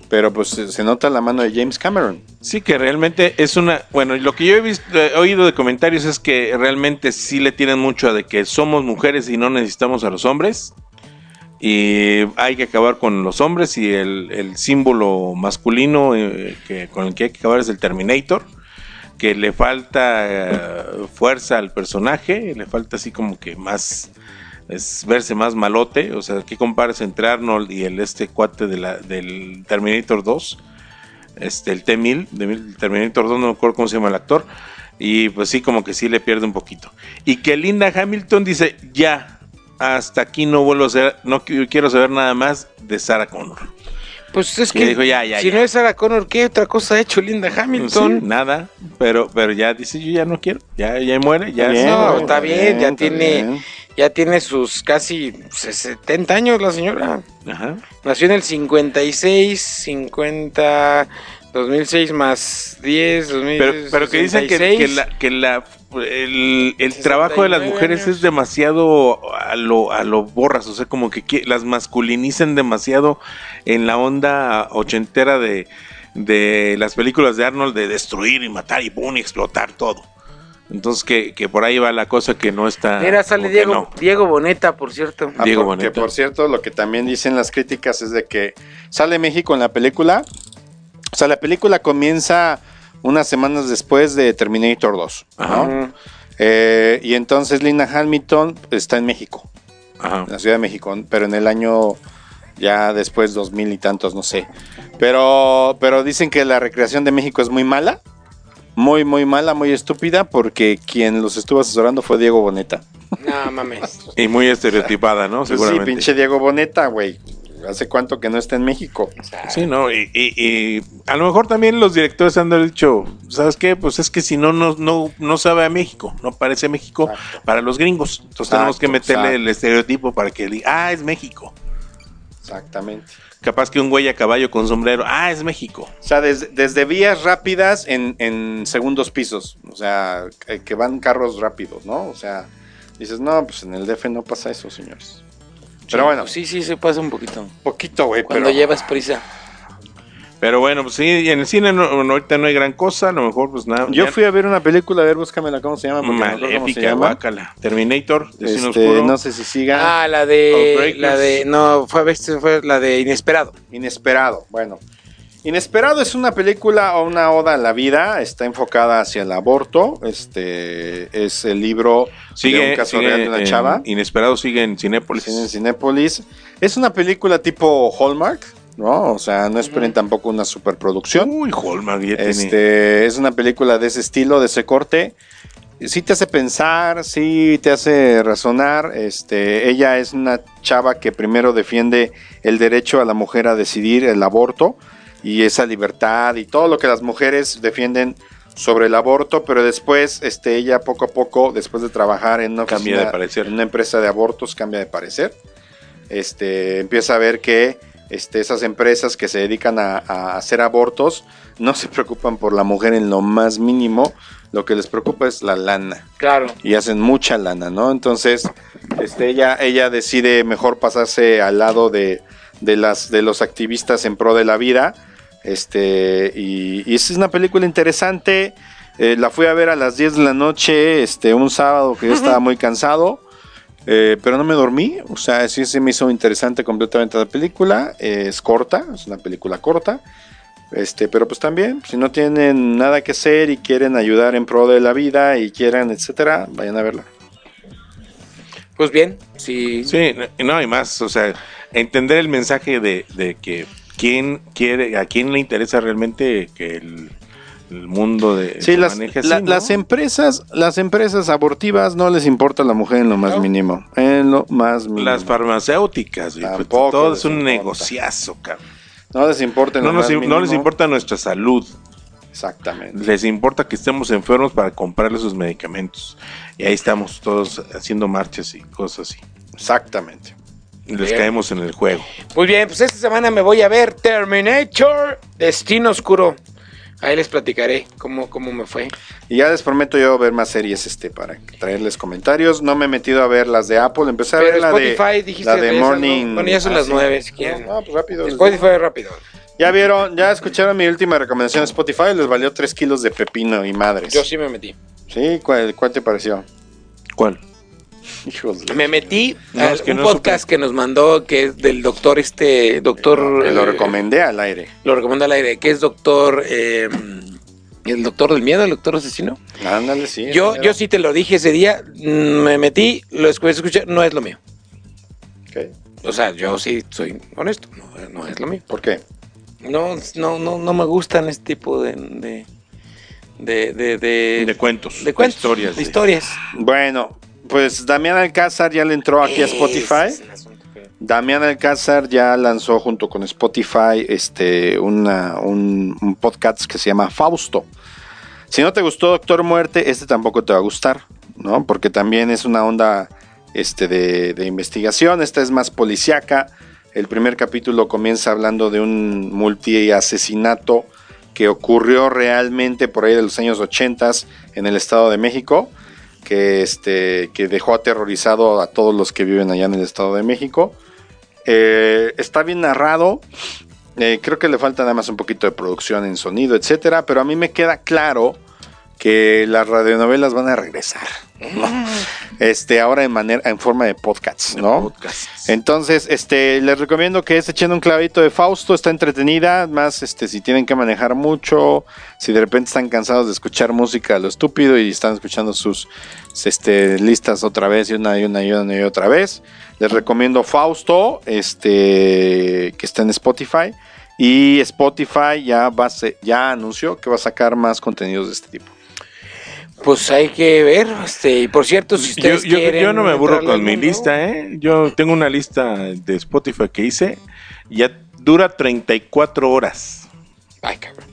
C: pero pues se, se nota la mano de James Cameron.
A: Sí, que realmente es una. Bueno, lo que yo he visto, he oído de comentarios es que realmente sí le tienen mucho a de que somos mujeres y no necesitamos a los hombres. Y hay que acabar con los hombres y el, el símbolo masculino eh, que, con el que hay que acabar es el Terminator. Que le falta eh, fuerza al personaje, le falta así como que más. Es verse más malote. O sea, ¿qué compares entre Arnold y el este cuate de la, del Terminator 2? este, el T-1000, de Terminator 2, no me acuerdo cómo se llama el actor, y pues sí, como que sí le pierde un poquito. Y que Linda Hamilton dice, ya, hasta aquí no vuelvo a ser, no qui- quiero saber nada más de Sarah Connor.
B: Pues es que
A: dijo, ya, ya,
B: si
A: ya.
B: no es Sarah Connor, ¿qué otra cosa ha hecho Linda Hamilton?
A: Sí, nada, pero, pero ya dice, yo ya no quiero, ya, ya muere, ya.
C: Bien,
B: no, está bien, ya
C: está
B: tiene,
C: bien.
B: ya tiene sus casi 70 años la señora.
A: Ajá.
B: Nació en el 56, 50, 2006 más 10, 2000,
A: Pero, pero que dicen que,
B: 66.
A: que la, que la- el, el
B: 69
A: trabajo de las mujeres
B: años.
A: es demasiado a lo, a lo borras, o sea, como que las masculinizan demasiado en la onda ochentera de, de las películas de Arnold de destruir y matar y boom, y explotar todo. Entonces que, que por ahí va la cosa que no está...
B: Mira, sale
A: que
B: Diego,
A: no.
B: Diego Boneta, por cierto.
C: Ah,
A: Diego Boneta.
C: por cierto, lo que también dicen las críticas es de que sale México en la película. O sea, la película comienza unas semanas después de Terminator 2. ¿no?
A: Ajá.
C: Eh, y entonces Linda Hamilton está en México,
A: Ajá.
C: en la Ciudad de México, pero en el año ya después, dos mil y tantos, no sé. Pero, pero dicen que la recreación de México es muy mala. Muy, muy mala, muy estúpida, porque quien los estuvo asesorando fue Diego Boneta.
B: No mames.
A: Y muy estereotipada, ¿no?
C: Pues sí,
A: Seguramente.
C: pinche Diego Boneta, güey. ¿Hace cuánto que no está en México?
A: Sí, no, y, y- y a lo mejor también los directores han dicho, ¿sabes qué? Pues es que si no, no, no, no sabe a México, no parece México
C: Exacto.
A: para los gringos. Entonces
C: Exacto,
A: tenemos que meterle
C: exacto.
A: el estereotipo para que diga, ah, es México.
C: Exactamente.
A: Capaz que un güey a caballo con sombrero, ah, es México.
C: O sea, desde, desde vías rápidas en, en segundos pisos. O sea, que, que van carros rápidos, ¿no? O sea, dices, no, pues en el DF no pasa eso, señores. Pero bueno,
B: Sí, sí, se pasa un poquito.
C: poquito, güey.
B: Cuando
C: Pero
B: llevas prisa.
A: Pero bueno, pues sí, y en el cine no, no, ahorita no hay gran cosa, a lo mejor pues nada.
C: yo fui a ver una película, a ver, búscamela, ¿cómo se llama? Porque no se
A: Maléfica,
C: llama.
A: guácala. Terminator,
C: Este,
A: Oscuro.
C: no sé si siga.
B: Ah, la de. La de. No, fue, fue la de Inesperado.
C: Inesperado, bueno. Inesperado es una película o una oda a la vida, está enfocada hacia el aborto. Este es el libro de
A: sigue,
C: un caso
A: sigue
C: real de una chava.
A: Inesperado sigue en Cinépolis.
C: Cine en Cinépolis. Es una película tipo Hallmark, ¿no? O sea, no esperen tampoco una superproducción.
A: Uy, Hallmark ya tiene-
C: Este, es una película de ese estilo, de ese corte. Sí te hace pensar, sí te hace razonar. Este, ella es una chava que primero defiende el derecho a la mujer a decidir el aborto y esa libertad y todo lo que las mujeres defienden sobre el aborto, pero después este, ella poco a poco, después de trabajar en una, oficina-
A: de parecer.
C: en una empresa de abortos, cambia de parecer. Este, empieza a ver que este, esas empresas que se dedican a, a hacer abortos no se preocupan por la mujer en lo más mínimo, lo que les preocupa es la lana
B: Claro.
C: y hacen mucha lana, ¿no? Entonces, este, ella, ella decide mejor pasarse al lado de, de las, de los activistas en pro de la vida. Este, y, y es una película interesante. Eh, la fui a ver a las 10 de la noche, este, un sábado que yo estaba muy cansado. eh, pero no me dormí, o sea, sí se me hizo interesante completamente la película. eh, es corta, es una película corta. Este, pero pues también, si no tienen nada que hacer y quieren ayudar en pro de la vida y quieren, etcétera, vayan a verla.
B: Pues bien, sí.
A: Sí, no hay más, o sea, entender el mensaje de, de que quién quiere, a quién le interesa realmente que el, el mundo de
C: Sí, las,
A: maneje así,
C: la-
A: ¿no?
C: las empresas, las empresas abortivas no les importa la mujer en lo más
B: No.
C: mínimo, en lo más mínimo.
A: Las farmacéuticas,
C: Tampoco
A: todo es un
C: importa.
A: negociazo, cabrón.
C: no les importa en
A: No,
C: lo
A: no les importa nuestra salud,
C: Exactamente.
A: les importa que estemos enfermos para comprarle sus medicamentos. Y ahí estamos todos haciendo marchas y cosas así.
C: Exactamente.
A: Y les
B: Bien.
A: caemos en el juego.
B: Muy bien, pues esta semana me voy a ver Terminator Destino Oscuro. Ahí les platicaré cómo, cómo me fue.
C: Y ya les prometo yo ver más series este para traerles comentarios. No me he metido a ver las de Apple, empecé a
B: Pero
C: ver la
B: Spotify
C: de
B: dijiste
C: la de
B: esas, ¿no?
C: Morning.
B: Bueno, ya son
C: Ah,
B: las
C: sí.
B: nueve, si quieren.
C: No, pues rápido.
B: Spotify rápido.
C: Ya vieron, ya escucharon mi última recomendación de Spotify, les valió 3 kilos de pepino y madres.
B: Yo sí me metí.
C: Sí, ¿cuál, cuál te pareció?
A: ¿Cuál?
B: Me metí
A: No,
B: a
A: es que
B: un
A: no
B: podcast que nos mandó, que es del doctor este, doctor...
C: Me lo
B: eh,
C: recomendé al aire.
B: Lo recomiendo al aire, que es doctor... eh, el doctor del miedo, el doctor asesino.
C: Ándale, sí.
B: Yo, yo sí te lo dije ese día, me metí, lo escuché, escuché, no es lo mío. O sea, yo sí soy honesto, no, no es lo mío.
C: ¿Por qué?
B: No, no, no, no me gustan este tipo de... de de, de, de,
A: De cuentos.
B: de cuentos,
A: historias.
B: de- historias.
C: Bueno, pues Damián Alcázar ya le entró aquí a Spotify.
B: Es
C: Damián Alcázar ya lanzó junto con Spotify este, una, un, un podcast que se llama Fausto. Si no te gustó Doctor Muerte, este tampoco te va a gustar, ¿no? Porque también es una onda este, de, de investigación, esta es más policíaca. El primer capítulo comienza hablando de un multi-asesinato que ocurrió realmente por ahí de los años 80 en el Estado de México, que, este, que dejó aterrorizado a todos los que viven allá en el Estado de México. Eh, está bien narrado. eh, creo que le falta nada más un poquito de producción en sonido, etcétera. Pero a mí me queda claro que las radionovelas van a regresar. ¿No? Este, ahora en manera, en forma de podcasts, ¿no?
A: Podcasts.
C: Entonces, este, les recomiendo que se echen un clavito de Fausto, está entretenida, más este, si tienen que manejar mucho, si de repente están cansados de escuchar música a lo estúpido y están escuchando sus este, listas otra vez y una y una y una y otra vez, les recomiendo Fausto, este, que está en Spotify. Y Spotify ya, va ya anunció que va a sacar más contenidos de este tipo.
B: Pues hay que ver, este, y por cierto, si ustedes
A: yo,
B: quieren...
A: yo no me aburro con mi lista, ¿eh? Yo tengo una lista de Spotify que hice, ya dura 34 horas.
B: Ay, cabrón.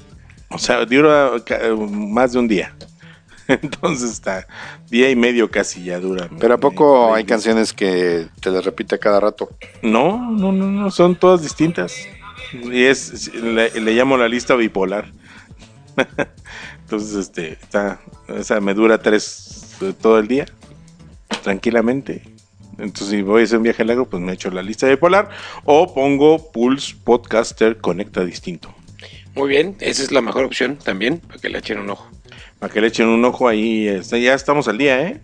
A: O sea, dura más de un día. Entonces está día y medio casi ya dura.
D: Pero ¿a
A: mi
D: poco hay canciones que te las repite cada rato?
A: No, no, no, no, son todas distintas. Y es, le, le llamo la lista bipolar. Entonces, este, está, esa me dura tres eh, todo el día, tranquilamente. Entonces, si voy a hacer un viaje largo, pues me echo la lista bipolar o pongo Pulse Podcaster Conecta Distinto.
B: Muy bien, esa es la mejor opción también, para que le echen un ojo.
A: Para que le echen un ojo ahí, este, ya estamos al día, ¿eh?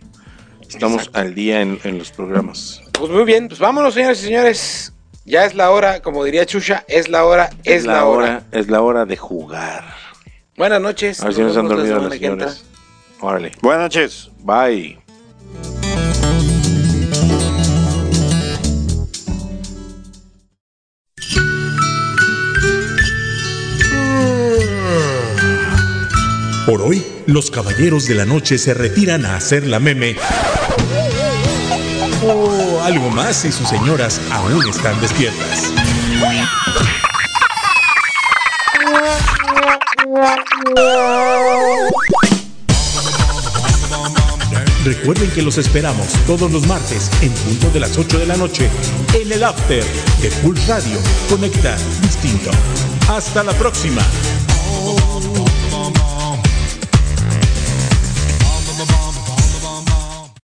A: Estamos
B: Exacto.
A: al día en, en los programas.
B: Pues muy bien, pues vámonos, señores y señores. Ya es la hora, como diría Chucha, es la hora, es, la, hora.
A: Es la hora de jugar.
B: Buenas noches.
A: A ver si nos han dormido las señoras. Órale.
D: Buenas noches.
A: Bye.
E: Por hoy, los caballeros de la noche se retiran a hacer la meme. O algo más si sus señoras aún están despiertas. Recuerden que los esperamos todos los martes en punto de las 8 de la noche en el After de Pulse Radio. Conecta distinto. Hasta la próxima.